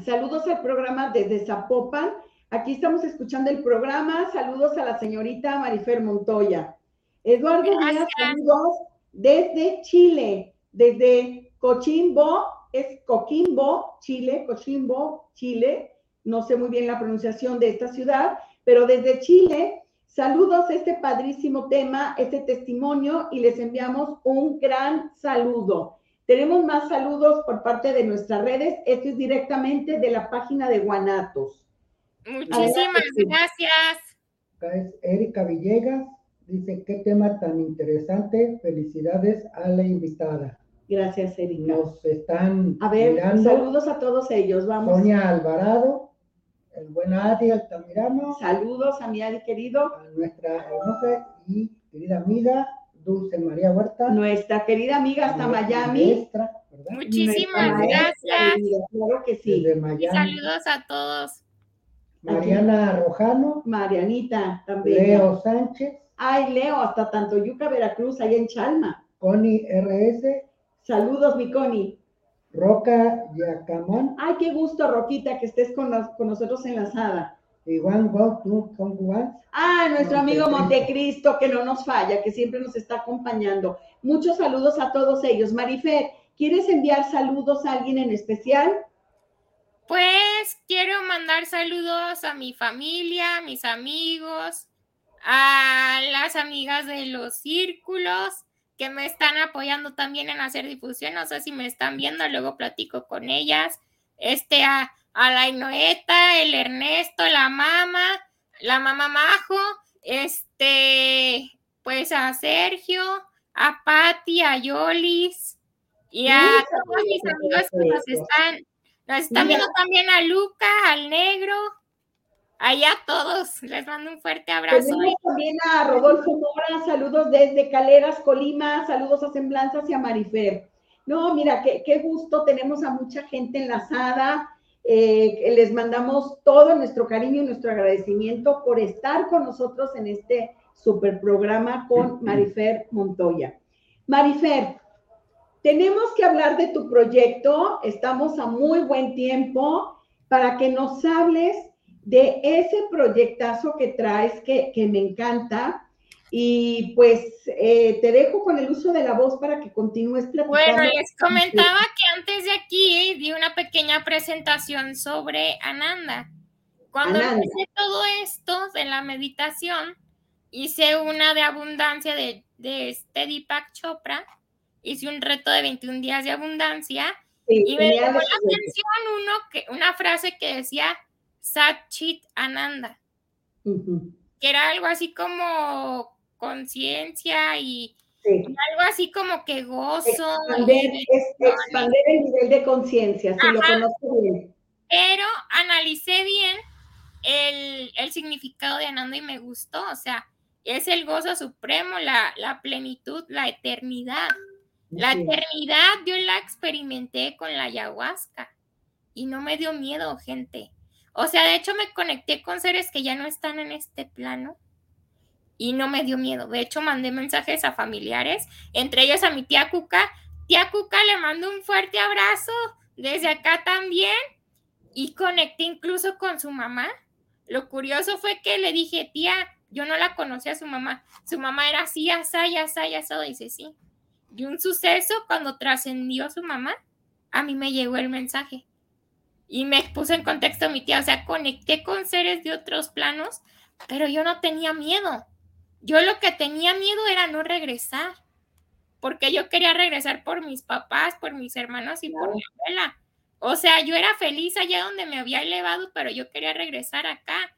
Saludos al programa desde Zapopan. Aquí estamos escuchando el programa. Saludos a la señorita Marifer Montoya. Eduardo Díaz, saludos desde Chile, desde Cochimbo, es Coquimbo, Chile, Cochimbo, Chile. No sé muy bien la pronunciación de esta ciudad, pero desde Chile, saludos a este padrísimo tema, este testimonio y les enviamos un gran saludo. Tenemos más saludos por parte de nuestras redes. Esto es directamente de la página de Guanatos. Muchísimas gracias. Acá es Erika Villegas. Dice, qué tema tan interesante. Felicidades a la invitada. Gracias, Erika. Nos están A ver, saludos a todos ellos. Vamos. Sonia Alvarado, el buen Adi Altamirano. Saludos a mi Adi querido. A nuestra hermosa y querida amiga Dulce María Huerta. Nuestra querida amiga hasta Miami. Muchísimas gracias. claro que sí. Y saludos a todos. Mariana Rojano. Marianita también. Leo Sánchez. Ay, Leo, hasta tanto Yuca, Veracruz, allá en Chalma. Connie RS. Saludos, mi Connie. Roca Yacamán. Ay, qué gusto, Roquita, que estés con, con nosotros enlazada. Igual, tú, con igual. Ah, nuestro amigo Montecristo, que no nos falla, que siempre nos está acompañando. Muchos saludos a todos ellos. Marifer, ¿quieres enviar saludos a alguien en especial? Pues quiero mandar saludos a mi familia, a mis amigos, a las amigas de los círculos que me están apoyando también en hacer difusión. No sé si me están viendo, luego platico con ellas. Este, a, a la Inoeta, el Ernesto, la mamá, la mamá Majo, este, pues a Sergio, a Patti, a Yolis y a todos mis amigos que nos están, nos están viendo también a Luca, al negro, allá a todos, les mando un fuerte abrazo. Tenemos también a Rodolfo Mora, saludos desde Caleras, Colima, saludos a Semblanzas y a Marifer. No, mira, qué, qué gusto, tenemos a mucha gente enlazada, eh, les mandamos todo nuestro cariño y nuestro agradecimiento por estar con nosotros en este super programa con Marifer Montoya. Marifer, tenemos que hablar de tu proyecto, estamos a muy buen tiempo para que nos hables de ese proyectazo que traes que, que me encanta y pues eh, te dejo con el uso de la voz para que continúes platicando. Bueno, les comentaba que antes de aquí di una pequeña presentación sobre Ananda. Cuando hice todo esto de la meditación, hice una de abundancia de, de este Deepak Chopra, hice un reto de 21 días de abundancia y me llamó la atención uno que, una frase que decía Satchit Ananda, que era algo así como conciencia y algo así como que gozo. Expander, el nivel de conciencia, si lo conozco bien. Pero analicé bien el, el, significado de Ananda y me gustó, o sea, es el gozo supremo, la, la plenitud, la eternidad. La eternidad yo la experimenté con la ayahuasca y no me dio miedo, gente. O sea, de hecho me conecté con seres que ya no están en este plano y no me dio miedo. De hecho, mandé mensajes a familiares, entre ellos a mi tía Cuca. Tía Cuca le mando un fuerte abrazo desde acá también y conecté incluso con su mamá. Lo curioso fue que le dije, tía, yo no la conocía a su mamá. Su mamá era así, así, así, así. Dice, sí. Y un suceso cuando trascendió su mamá, a mí me llegó el mensaje. Y me puso en contexto mi tía, o sea, conecté con seres de otros planos, pero yo no tenía miedo. Yo lo que tenía miedo era no regresar, porque yo quería regresar por mis papás, por mis hermanos y por mi abuela. O sea, yo era feliz allá donde me había elevado, pero yo quería regresar acá.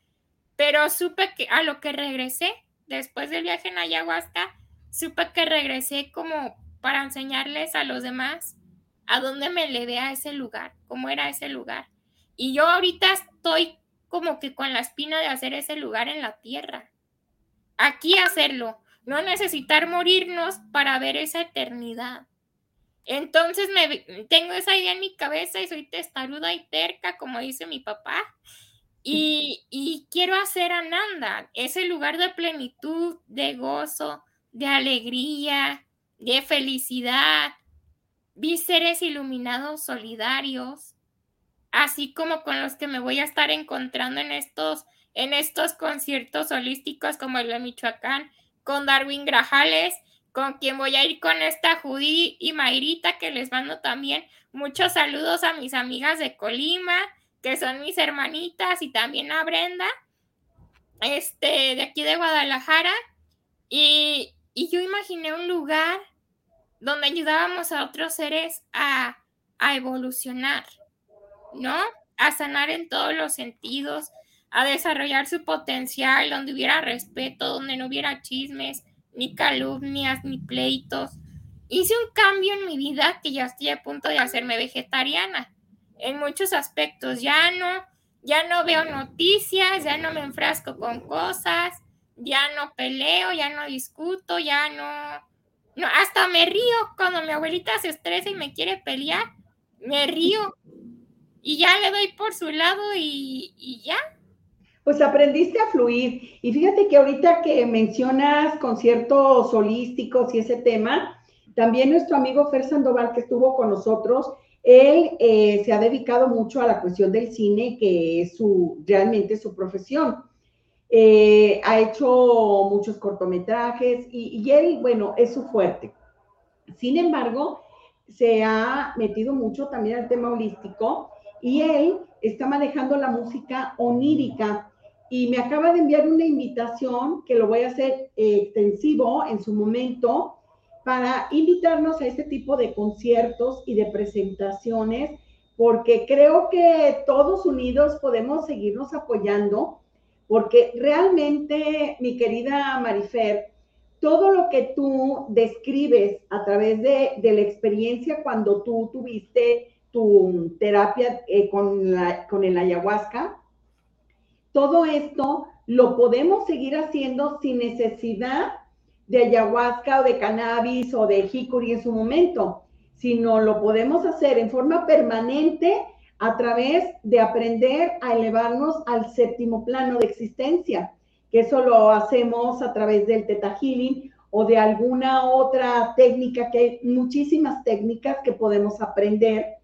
Pero supe que a lo que regresé, después del viaje en ayahuasca, supe que regresé como para enseñarles a los demás a dónde me elevé a ese lugar, cómo era ese lugar. Y yo ahorita estoy como que con la espina de hacer ese lugar en la tierra aquí hacerlo, no necesitar morirnos para ver esa eternidad. Entonces me tengo esa idea en mi cabeza y soy testaruda y terca, como dice mi papá. Y, y quiero hacer Ananda, ese lugar de plenitud, de gozo, de alegría, de felicidad. Vi seres iluminados solidarios, así como con los que me voy a estar encontrando en estos en estos conciertos holísticos como el de Michoacán con Darwin Grajales, con quien voy a ir con esta Judy y Mayrita, que les mando también muchos saludos a mis amigas de Colima, que son mis hermanitas, y también a Brenda, este, de aquí de Guadalajara. Y, y yo imaginé un lugar donde ayudábamos a otros seres a, a evolucionar, ¿no? A sanar en todos los sentidos, a desarrollar su potencial, donde hubiera respeto, donde no hubiera chismes, ni calumnias, ni pleitos. Hice un cambio en mi vida que ya estoy a punto de hacerme vegetariana en muchos aspectos. Ya no, ya no veo noticias, ya no me enfrasco con cosas, ya no peleo, ya no discuto, ya no, no hasta me río cuando mi abuelita se estresa y me quiere pelear, me río y ya le doy por su lado y, y ya, pues aprendiste a fluir. Y fíjate que ahorita que mencionas conciertos holísticos y ese tema, también nuestro amigo Fer Sandoval, que estuvo con nosotros, él eh, se ha dedicado mucho a la cuestión del cine, que es su, realmente su profesión. Eh, ha hecho muchos cortometrajes y, y, él, bueno, es su fuerte. Sin embargo, se ha metido mucho también al tema holístico y él está manejando la música onírica y me acaba de enviar una invitación que lo voy a hacer eh, extensivo en su momento para invitarnos a este tipo de conciertos y de presentaciones, porque creo que todos unidos podemos seguirnos apoyando, porque realmente, mi querida Marifer, todo lo que tú describes a través de, la experiencia cuando tú tuviste tu terapia eh, con, la, con el ayahuasca, todo esto lo podemos seguir haciendo sin necesidad de ayahuasca o de cannabis o de jicuri en su momento, sino lo podemos hacer en forma permanente a través de aprender a elevarnos al séptimo plano de existencia, que eso lo hacemos a través del Teta Healing o de alguna otra técnica, que hay muchísimas técnicas que podemos aprender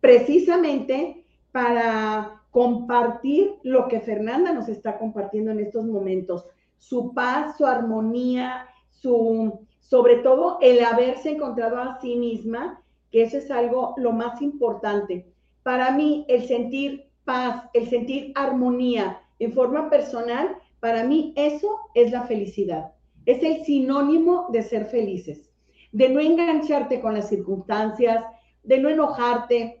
precisamente para compartir lo que Fernanda nos está compartiendo en estos momentos, su paz, su armonía, su, sobre todo el haberse encontrado a sí misma, que eso es algo lo más importante. Para mí, el sentir paz, el sentir armonía en forma personal, para mí eso es la felicidad. Es el sinónimo de ser felices, de no engancharte con las circunstancias, de no enojarte.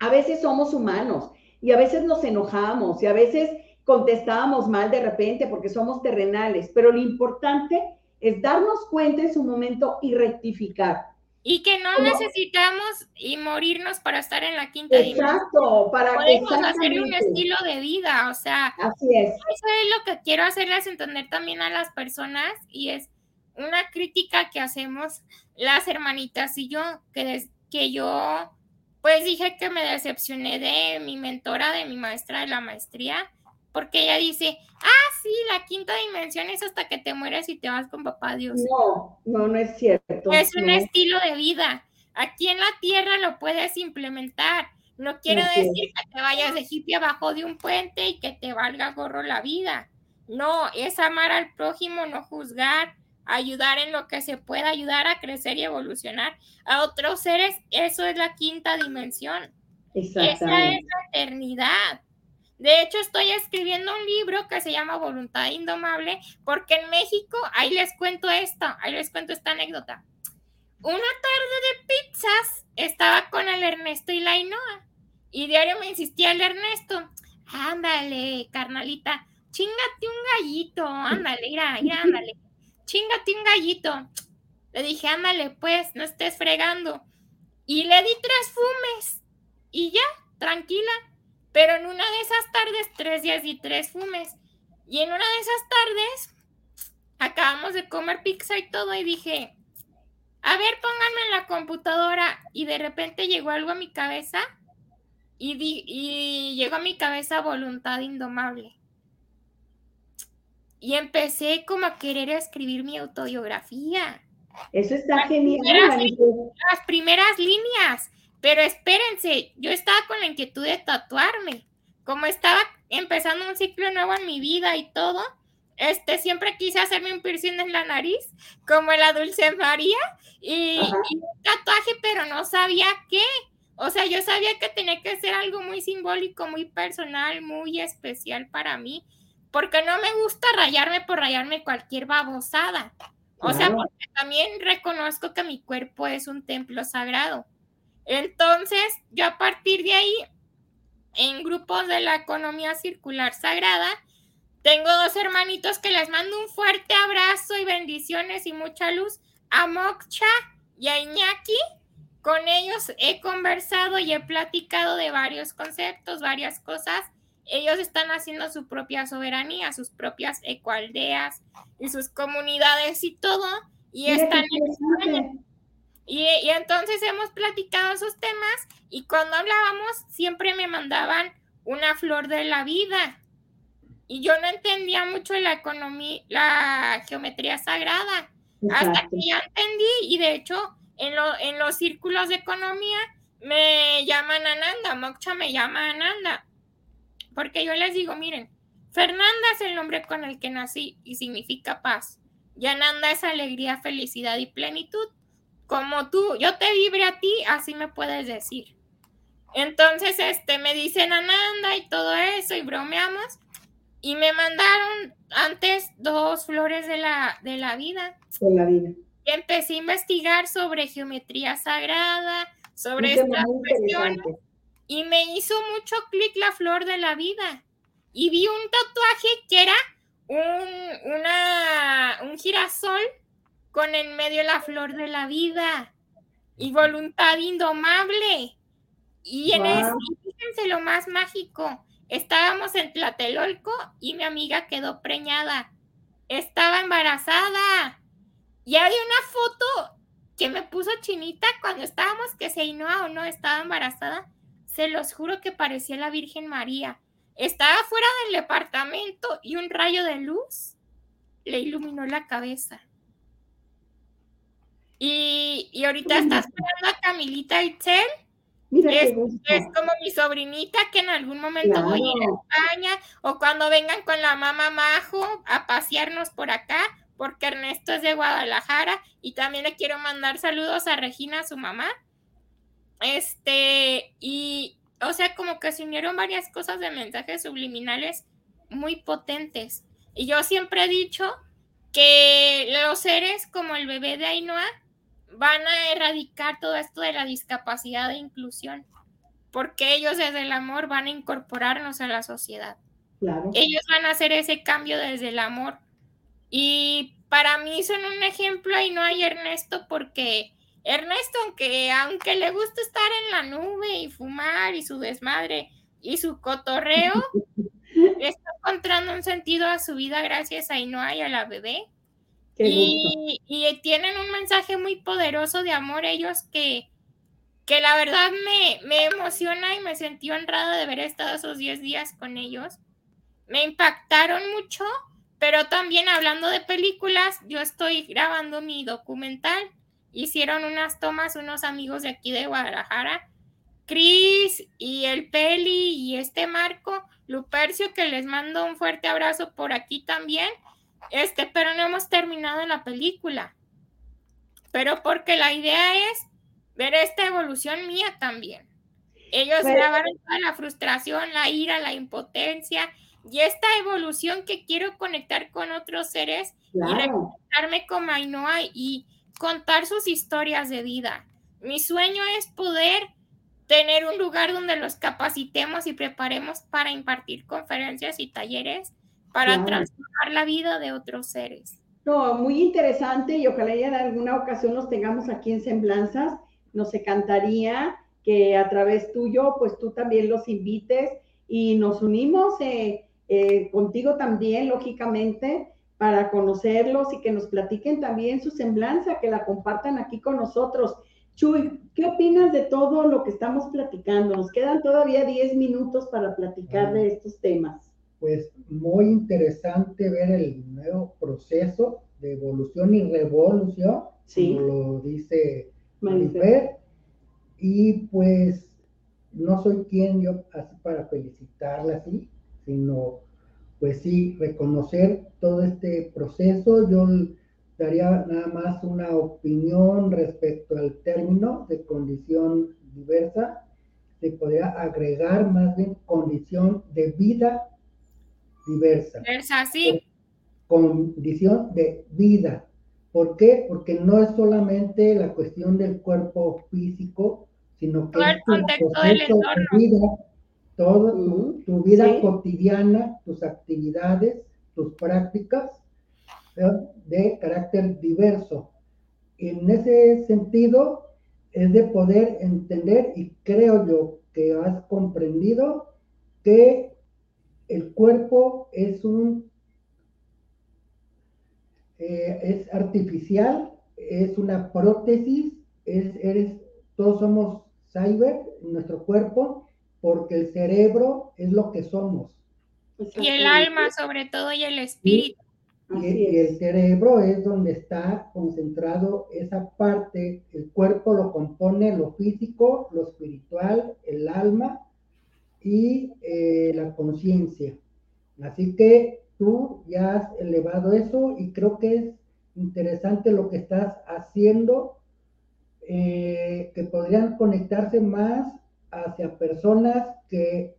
A veces somos humanos y a veces nos enojamos y a veces contestábamos mal de repente porque somos terrenales, pero lo importante es darnos cuenta en su momento y rectificar. Y que no necesitamos y morirnos para estar en la quinta Exacto, para Podemos hacer un estilo de vida, o sea, así es. Eso es lo que quiero hacerles entender también a las personas y es una crítica que hacemos las hermanitas y yo, que, que yo pues dije que me decepcioné de mi mentora, de mi maestra de la maestría, porque ella dice, ah, sí, la quinta dimensión es hasta que te mueres y te vas con papá Dios. No, no, no es cierto. Es un estilo de vida. Aquí en la tierra lo puedes implementar. No quiero decir que te vayas de hippie abajo de un puente y que te valga gorro la vida. No, es amar al prójimo, no juzgar, ayudar en lo que se pueda, ayudar a crecer y evolucionar a otros seres, eso es la quinta dimensión. Esa es la eternidad. De hecho, estoy escribiendo un libro que se llama Voluntad Indomable, porque en México, ahí les cuento esto, ahí les cuento esta anécdota. Una tarde de pizzas estaba con el Ernesto y la Inoa, y diario me insistía el Ernesto, ándale, carnalita, chingate un gallito, ándale, mira, ándale chingate un gallito. Le dije, ándale, pues, no estés fregando. Y le di tres fumes. Y ya, tranquila. Pero en una de esas tardes, tres días y tres fumes. Y en una de esas tardes, acabamos de comer pizza y todo. Y dije, a ver, pónganme en la computadora. Y de repente llegó algo a mi cabeza. Y, y llegó a mi cabeza voluntad indomable. Y empecé como a querer escribir mi autobiografía. Eso está genial. las primeras líneas. Pero espérense, yo estaba con la inquietud de tatuarme. Como estaba empezando un ciclo nuevo en mi vida y todo, este, siempre quise hacerme un piercing en la nariz, como la Dulce María, y, y, un tatuaje, pero no sabía qué. O sea, yo sabía que tenía que ser algo muy simbólico, muy personal, muy especial para mí porque no me gusta rayarme por rayarme cualquier babosada. O sea, porque también reconozco que mi cuerpo es un templo sagrado. Entonces, yo a partir de ahí, en grupos de la economía circular sagrada, tengo dos hermanitos que les mando un fuerte abrazo y bendiciones y mucha luz a Moksha y a Iñaki. Con ellos he conversado y he platicado de varios conceptos, varias cosas ellos están haciendo su propia soberanía, sus propias ecoaldeas y sus comunidades y todo, y están en Y, y, entonces hemos platicado esos temas y cuando hablábamos siempre me mandaban una flor de la vida. Y yo no entendía mucho la economía, la geometría sagrada, hasta que ya entendí y de hecho en, lo, en los círculos de economía me llaman Ananda, Moksha me llama Ananda, porque yo les digo, miren, Fernanda es el nombre con el que nací y significa paz. Y Ananda es alegría, felicidad y plenitud. Como tú, yo te vibre a ti, así me puedes decir. Entonces, este, me dicen Ananda y todo eso y bromeamos. Y me mandaron antes dos flores de la, de la vida. De la vida. Y empecé a investigar sobre geometría sagrada, sobre estas cuestiones. Y me hizo mucho clic la flor de la vida. Y vi un tatuaje que era un, una, un girasol con en medio la flor de la vida y voluntad indomable. Y en eso, fíjense lo más mágico, estábamos en Tlatelolco y mi amiga quedó preñada. Estaba embarazada. Y hay una foto que me puso chinita cuando estábamos, que se inúa o no estaba embarazada. Se los juro que parecía la Virgen María. Estaba fuera del departamento y un rayo de luz le iluminó la cabeza. Y, y ahorita está esperando a Camilita Itzel es, como mi sobrinita que en algún momento voy a ir a España o cuando vengan con la mamá Majo a pasearnos por acá, porque Ernesto es de Guadalajara y también le quiero mandar saludos a Regina, su mamá. Este, y o sea, como que se unieron varias cosas de mensajes subliminales muy potentes. Y yo siempre he dicho que los seres como el bebé de Ainhoa van a erradicar todo esto de la discapacidad e inclusión, porque ellos desde el amor van a incorporarnos a la sociedad. Ellos van a hacer ese cambio desde el amor. Y para mí son un ejemplo y no hay Ernesto porque Ernesto, aunque, aunque le gusta estar en la nube y fumar y su desmadre y su cotorreo, está encontrando un sentido a su vida gracias a Inoa y a la bebé. Y, tienen un mensaje muy poderoso de amor ellos que, que la verdad me, me emociona y me sentí honrada de haber estado esos 10 días con ellos. Me impactaron mucho, pero también hablando de películas, yo estoy grabando mi documental. Hicieron unas tomas unos amigos de aquí de Guadalajara, Cris y el Peli y este Marco, Lupercio, que les mando un fuerte abrazo por aquí también este, pero no hemos terminado la película. Pero porque la idea es ver esta evolución mía también. Ellos grabaron toda la frustración, la ira, la impotencia y esta evolución que quiero conectar con otros seres y reconectarme con Ainhoa y contar sus historias de vida. Mi sueño es poder tener un lugar donde los capacitemos y preparemos para impartir conferencias y talleres para transformar la vida de otros seres. No, muy interesante y ojalá ya en alguna ocasión los tengamos aquí en Semblanzas. Nos encantaría que a través tuyo, pues tú también los invites y nos unimos eh, eh, contigo también, lógicamente, para conocerlos y que nos platiquen también su semblanza, que la compartan aquí con nosotros. Chuy, ¿qué opinas de todo lo que estamos platicando? Nos quedan todavía 10 minutos para platicar de estos temas pues muy interesante ver el nuevo proceso de evolución y revolución, como lo dice Marifer. Y pues no soy quien yo así para felicitarla así, sino pues sí reconocer todo este proceso. Yo daría nada más una opinión respecto al término de condición diversa. Se podría agregar más bien condición de vida diversa. Diversa, sí. Condición de vida. ¿Por qué? Porque no es solamente la cuestión del cuerpo físico, sino que todo el contexto del entorno. vida, todo tu, vida cotidiana, tus actividades, tus prácticas de carácter diverso. En ese sentido, es de poder entender, y creo yo que has comprendido, que el cuerpo es un eh, es artificial, es una prótesis, es, eres, todos somos cyber en nuestro cuerpo, porque el cerebro es lo que somos. Y el alma sobre todo y el espíritu. Y, el cerebro es donde está concentrado esa parte, el cuerpo lo compone lo físico, lo espiritual, el alma y eh, la conciencia. Así que tú ya has elevado eso y creo que es interesante lo que estás haciendo, eh, que podrían conectarse más hacia personas que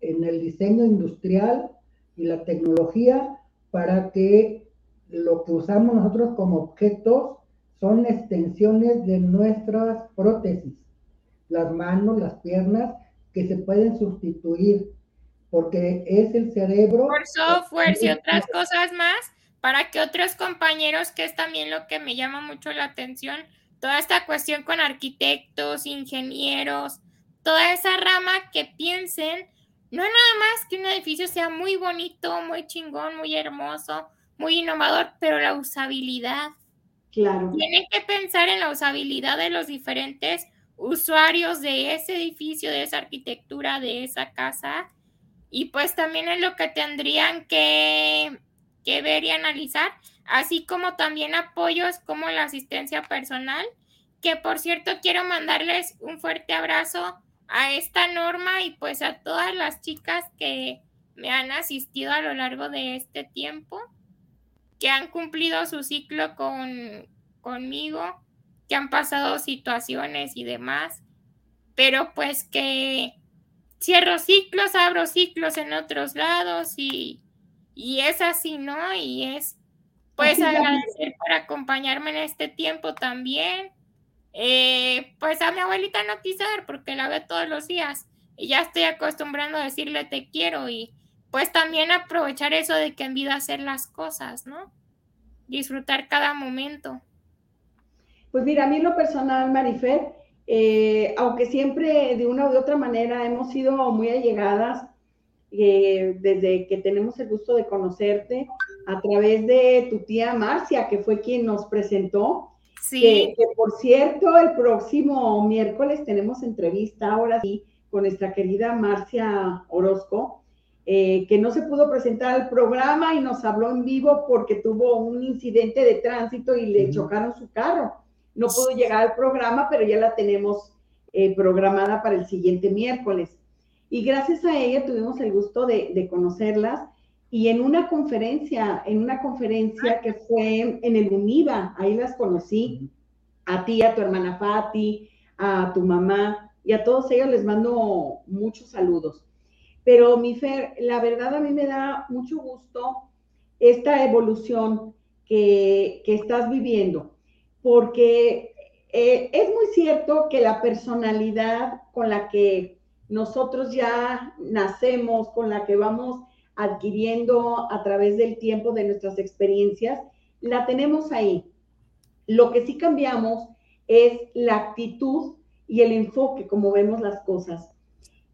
en el diseño industrial y la tecnología para que lo que usamos nosotros como objetos son extensiones de nuestras prótesis, las manos, las piernas, que se pueden sustituir, porque es el cerebro. Por software y otras cosas más, para que otros compañeros, que es también lo que me llama mucho la atención, toda esta cuestión con arquitectos, ingenieros, toda esa rama que piensen no nada más que un edificio sea muy bonito, muy chingón, muy hermoso, muy innovador, pero la usabilidad. Claro. Tienen que pensar en la usabilidad de los diferentes usuarios de ese edificio, de esa arquitectura, de esa casa. Y pues también es lo que tendrían que, que ver y analizar, así como también apoyos como la asistencia personal, que por cierto quiero mandarles un fuerte abrazo a esta norma y pues a todas las chicas que me han asistido a lo largo de este tiempo, que han cumplido su ciclo con, conmigo, que han pasado situaciones y demás, pero pues que cierro ciclos, abro ciclos en otros lados y, y es así, ¿no? Y es pues agradecer por acompañarme en este tiempo también eh, pues a mi abuelita no quise dar porque la veo todos los días y ya estoy acostumbrando a decirle te quiero y pues también aprovechar eso de que en vida hacer las cosas, ¿no? Disfrutar cada momento. Pues mira, a mí lo personal, Marifer, eh, aunque siempre de una u otra manera hemos sido muy allegadas, eh, desde que tenemos el gusto de conocerte, a través de tu tía Marcia, que fue quien nos presentó, Sí. Que, por cierto, el próximo miércoles tenemos entrevista ahora sí con nuestra querida Marcia Orozco, eh, que no se pudo presentar al programa y nos habló en vivo porque tuvo un incidente de tránsito y le chocaron su carro. No pudo llegar al programa, pero ya la tenemos eh, programada para el siguiente miércoles. Y gracias a ella tuvimos el gusto de, de conocerlas y en una conferencia, en una conferencia que fue en el UNIVA, ahí las conocí, a ti, a tu hermana Fati, a tu mamá y a todos ellos les mando muchos saludos. Pero mi Fer, la verdad a mí me da mucho gusto esta evolución que, estás viviendo, porque eh, es muy cierto que la personalidad con la que nosotros ya nacemos, con la que vamos adquiriendo a través del tiempo de nuestras experiencias, la tenemos ahí. Lo que sí cambiamos es la actitud y el enfoque, como vemos las cosas.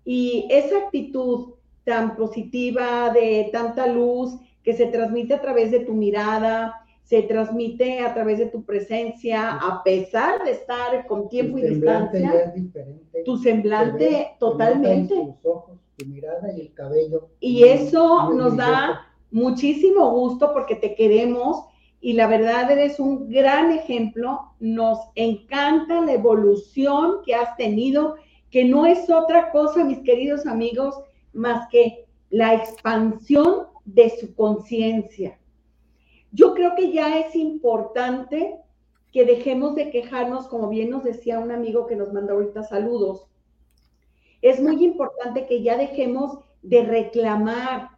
Y esa actitud tan positiva, de tanta luz, que se transmite a través de tu mirada, se transmite a través de tu presencia, a pesar de estar con tiempo y distancia. tu semblante totalmente mirada y el cabello. Y eso nos da muchísimo gusto porque te queremos y la verdad eres un gran ejemplo. Nos encanta la evolución que has tenido, que no es otra cosa, mis queridos amigos, más que la expansión de su conciencia. Yo creo que ya es importante que dejemos de quejarnos, como bien nos decía un amigo que nos mandó ahorita saludos, es muy importante que ya dejemos de reclamar.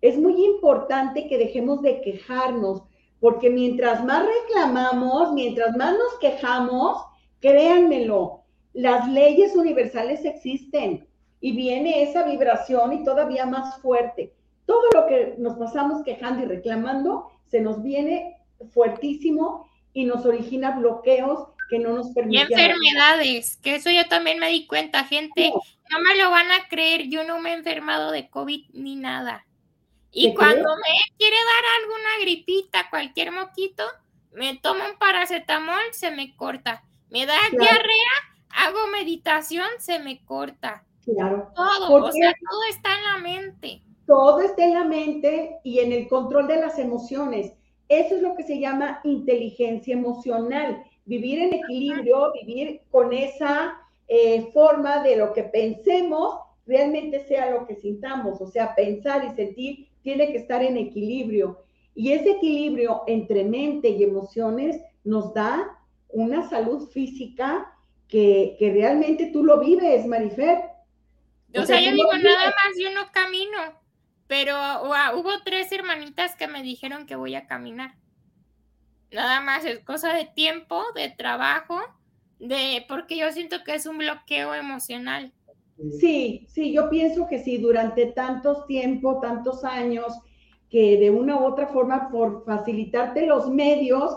Es muy importante que dejemos de quejarnos, porque mientras más reclamamos, mientras más nos quejamos, créanmelo, las leyes universales existen y viene esa vibración y todavía más fuerte. Todo lo que nos pasamos quejando y reclamando se nos viene fuertísimo y nos origina bloqueos que no nos permiten. Y enfermedades, que eso yo también me di cuenta, gente. No. me lo van a creer, yo no me he enfermado de COVID ni nada. Y cuando me quiere dar alguna gripita, cualquier moquito, me tomo un paracetamol, se me corta. Me da diarrea, hago meditación, se me corta. Claro. Todo, o sea, todo está en la mente. Todo está en la mente y en el control de las emociones. Eso es lo que se llama inteligencia emocional, vivir en equilibrio, vivir con esa eh, forma de lo que pensemos realmente sea lo que sintamos, o sea, pensar y sentir tiene que estar en equilibrio. Y ese equilibrio entre mente y emociones nos da una salud física que, realmente tú lo vives, Marifer. O, sea, yo digo, nada más yo no camino, pero hubo tres hermanitas que me dijeron que voy a caminar. Nada más es cosa de tiempo, de trabajo, de porque yo siento que es un bloqueo emocional. Sí, sí, yo pienso que sí, durante tantos tiempos, tantos años, que de una u otra forma, por facilitarte los medios,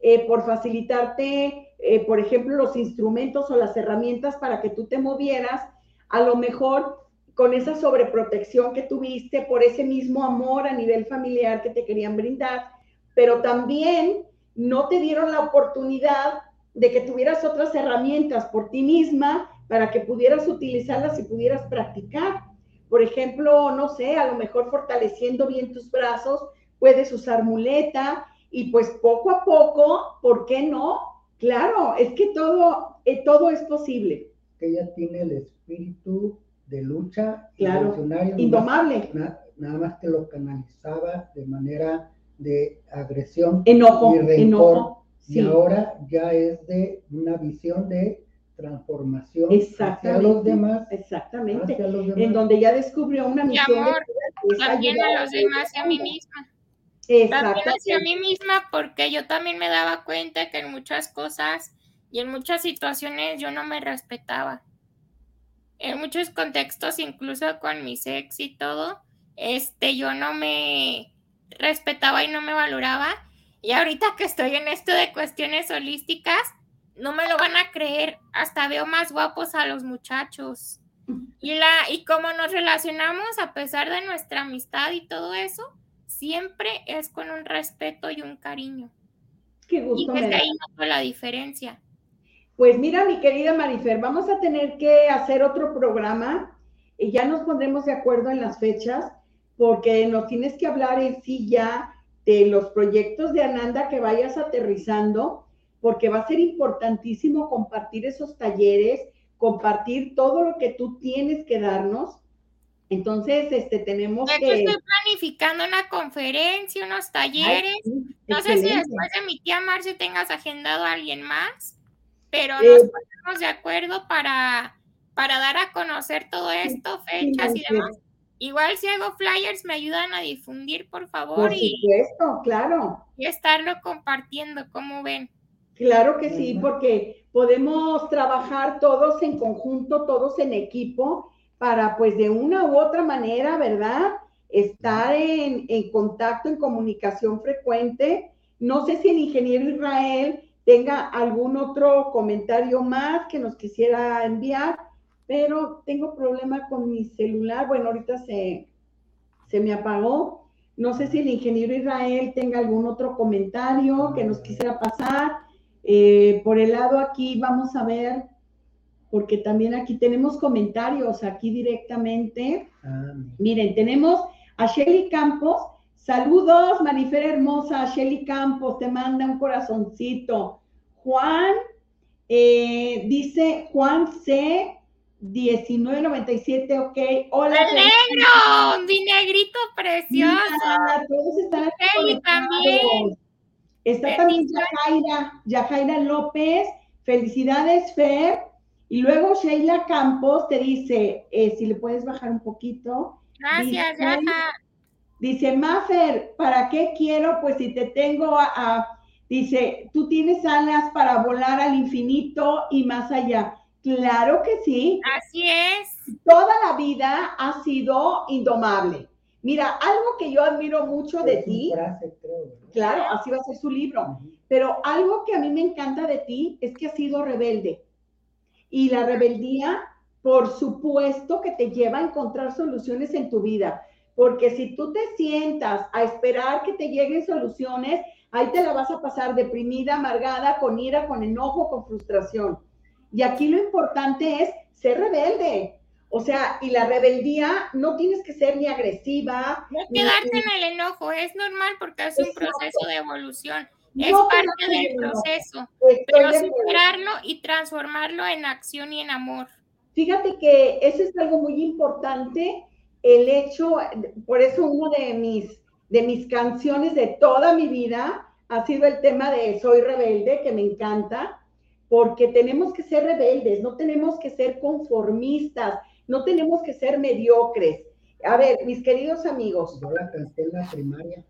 eh, por facilitarte, eh, por ejemplo, los instrumentos o las herramientas para que tú te movieras, a lo mejor con esa sobreprotección que tuviste, por ese mismo amor a nivel familiar que te querían brindar, pero también no te dieron la oportunidad de que tuvieras otras herramientas por ti misma para que pudieras utilizarlas y pudieras practicar. Por ejemplo, no sé, a lo mejor fortaleciendo bien tus brazos, puedes usar muleta y pues poco a poco, ¿por qué no? Claro, es que todo, eh, todo es posible. Ella tiene el espíritu de lucha claro, indomable. Nada, más que lo canalizaba de manera de agresión enojo, y rencor. Enojo, Y ahora ya es de una visión de transformación hacia los demás. Exactamente. En donde ya descubrió una misión. amor, también a los demás y a mí misma. También hacia mí misma, porque yo también me daba cuenta que en muchas cosas y en muchas situaciones yo no me respetaba. En muchos contextos, incluso con mi sex y todo, este, yo no me respetaba y no me valoraba. Y ahorita que estoy en esto de cuestiones holísticas, no me lo van a creer, hasta veo más guapos a los muchachos. Y, la, y como nos relacionamos a pesar de nuestra amistad y todo eso, siempre es con un respeto y un cariño. Qué gusto. Y desde ahí noto la diferencia. Pues mira, mi querida Marifer, vamos a tener que hacer otro programa y ya nos pondremos de acuerdo en las fechas porque nos tienes que hablar en sí ya de los proyectos de Ananda que vayas aterrizando porque va a ser importantísimo compartir esos talleres, compartir todo lo que tú tienes que darnos. Entonces, este, tenemos que... estoy planificando una conferencia, unos talleres. no sé si después de mi tía Marce tengas agendado a alguien más, pero nos eh, ponemos de acuerdo para, para dar a conocer todo esto, fechas y demás. Igual si hago flyers, me ayudan a difundir, por favor. Por supuesto, claro. Y estarlo compartiendo, como ven. Claro que sí, porque podemos trabajar todos en conjunto, todos en equipo, para pues de una u otra manera, ¿verdad? Estar en, contacto, en comunicación frecuente. No sé si el ingeniero Israel tenga algún otro comentario más que nos quisiera enviar, pero tengo problema con mi celular. Bueno, ahorita se, se me apagó. No sé si el ingeniero Israel tenga algún otro comentario que nos quisiera pasar. Eh, por el lado aquí vamos a ver, porque también aquí tenemos comentarios, aquí directamente. Ah, Miren, tenemos a Shelly Campos. Saludos, Marifera hermosa. Shelly Campos te manda un corazoncito. Juan, eh, dice Juan C. 1997, ok. Hola. ¡El negro! ¡Mi negrito precioso! todos están aquí. también. Está también Yajaira, Yajaira López, felicidades Fer. Y luego Sheila Campos te dice, eh, si le puedes bajar un poquito. Gracias, dice, Dice, Mafer, ¿para qué quiero? Pues si te tengo a, dice, tú tienes alas para volar al infinito y más allá. Claro que sí. Así es. Toda la vida ha sido indomable. Mira, algo que yo admiro mucho de ti, claro, así va a ser su libro, pero algo que a mí me encanta de ti es que has sido rebelde. Y la rebeldía, por supuesto, que te lleva a encontrar soluciones en tu vida, porque si tú te sientas a esperar que te lleguen soluciones, ahí te la vas a pasar deprimida, amargada, con ira, con enojo, con frustración. Y aquí lo importante es ser rebelde. O sea, y la rebeldía no tienes que ser ni agresiva. No quedarte en el enojo, es normal porque es un proceso de evolución. es parte del proceso. Pero superarlo y transformarlo en acción y en amor. Fíjate que eso es algo muy importante, el hecho, por eso uno de mis, de mis canciones de toda mi vida ha sido el tema de Soy rebelde, que me encanta, porque tenemos que ser rebeldes, no tenemos que ser conformistas, no tenemos que ser mediocres. A ver, mis queridos amigos. Yo la canté en la primaria.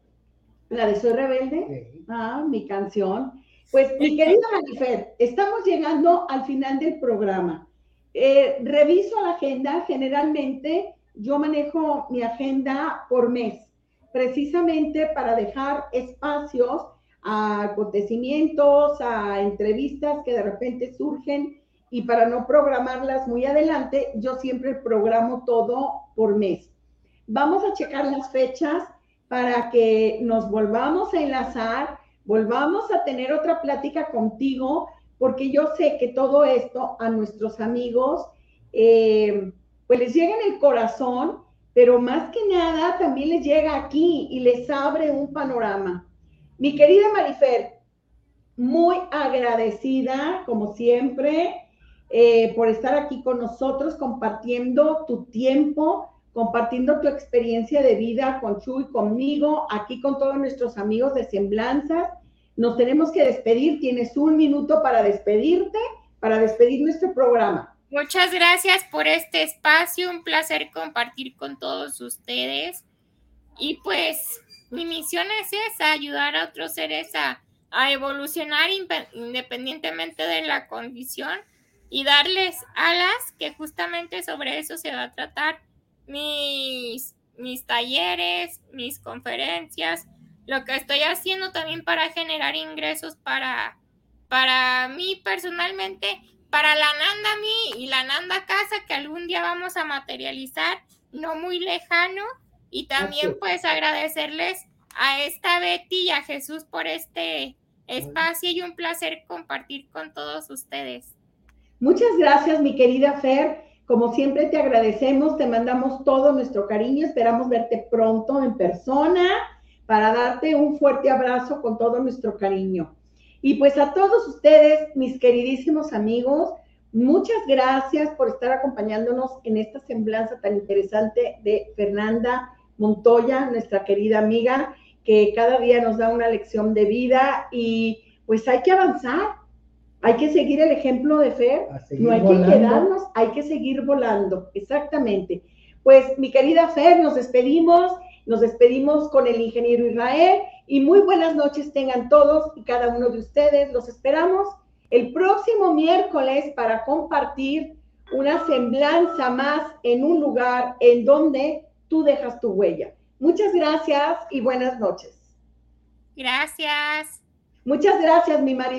¿La de Soy Rebelde? Ah, mi canción. Pues, mi querida Marifer, estamos llegando al final del programa. Eh, reviso la agenda, generalmente yo manejo mi agenda por mes, precisamente para dejar espacios a acontecimientos, a entrevistas que de repente surgen y para no programarlas muy adelante, yo siempre programo todo por mes. Vamos a checar las fechas para que nos volvamos a enlazar, volvamos a tener otra plática contigo, porque yo sé que todo esto a nuestros amigos, eh, pues les llega en el corazón, pero más que nada también les llega aquí y les abre un panorama. Mi querida Marifer, muy agradecida, como siempre, eh, por estar aquí con nosotros, compartiendo tu tiempo, compartiendo tu experiencia de vida con Chu y conmigo, aquí con todos nuestros amigos de Semblanzas. Nos tenemos que despedir. Tienes un minuto para despedirte, para despedir nuestro programa. Muchas gracias por este espacio, un placer compartir con todos ustedes. Y pues mi misión es esa, ayudar a otros seres a, a evolucionar independientemente de la condición y darles alas, que justamente sobre eso se va a tratar. Mis, mis talleres, mis conferencias, lo que estoy haciendo también para generar ingresos para, para mí personalmente, para la Nanda mí y la Nanda Casa que algún día vamos a materializar, no muy lejano, y también pues agradecerles a esta Betty y a Jesús por este espacio y un placer compartir con todos ustedes. Muchas gracias, mi querida Fer. Como siempre te agradecemos, te mandamos todo nuestro cariño, esperamos verte pronto en persona para darte un fuerte abrazo con todo nuestro cariño. Y pues a todos ustedes, mis queridísimos amigos, muchas gracias por estar acompañándonos en esta semblanza tan interesante de Fernanda Montoya, nuestra querida amiga, que cada día nos da una lección de vida y pues hay que avanzar, hay que seguir el ejemplo de Fer, no hay que quedarnos, hay que seguir volando, exactamente. Pues mi querida Fer, nos despedimos, nos despedimos con el ingeniero Israel. Y muy buenas noches tengan todos y cada uno de ustedes. Los esperamos el próximo miércoles para compartir una semblanza más en un lugar en donde tú dejas tu huella. Muchas gracias y buenas noches. Gracias. Muchas gracias, mi marido.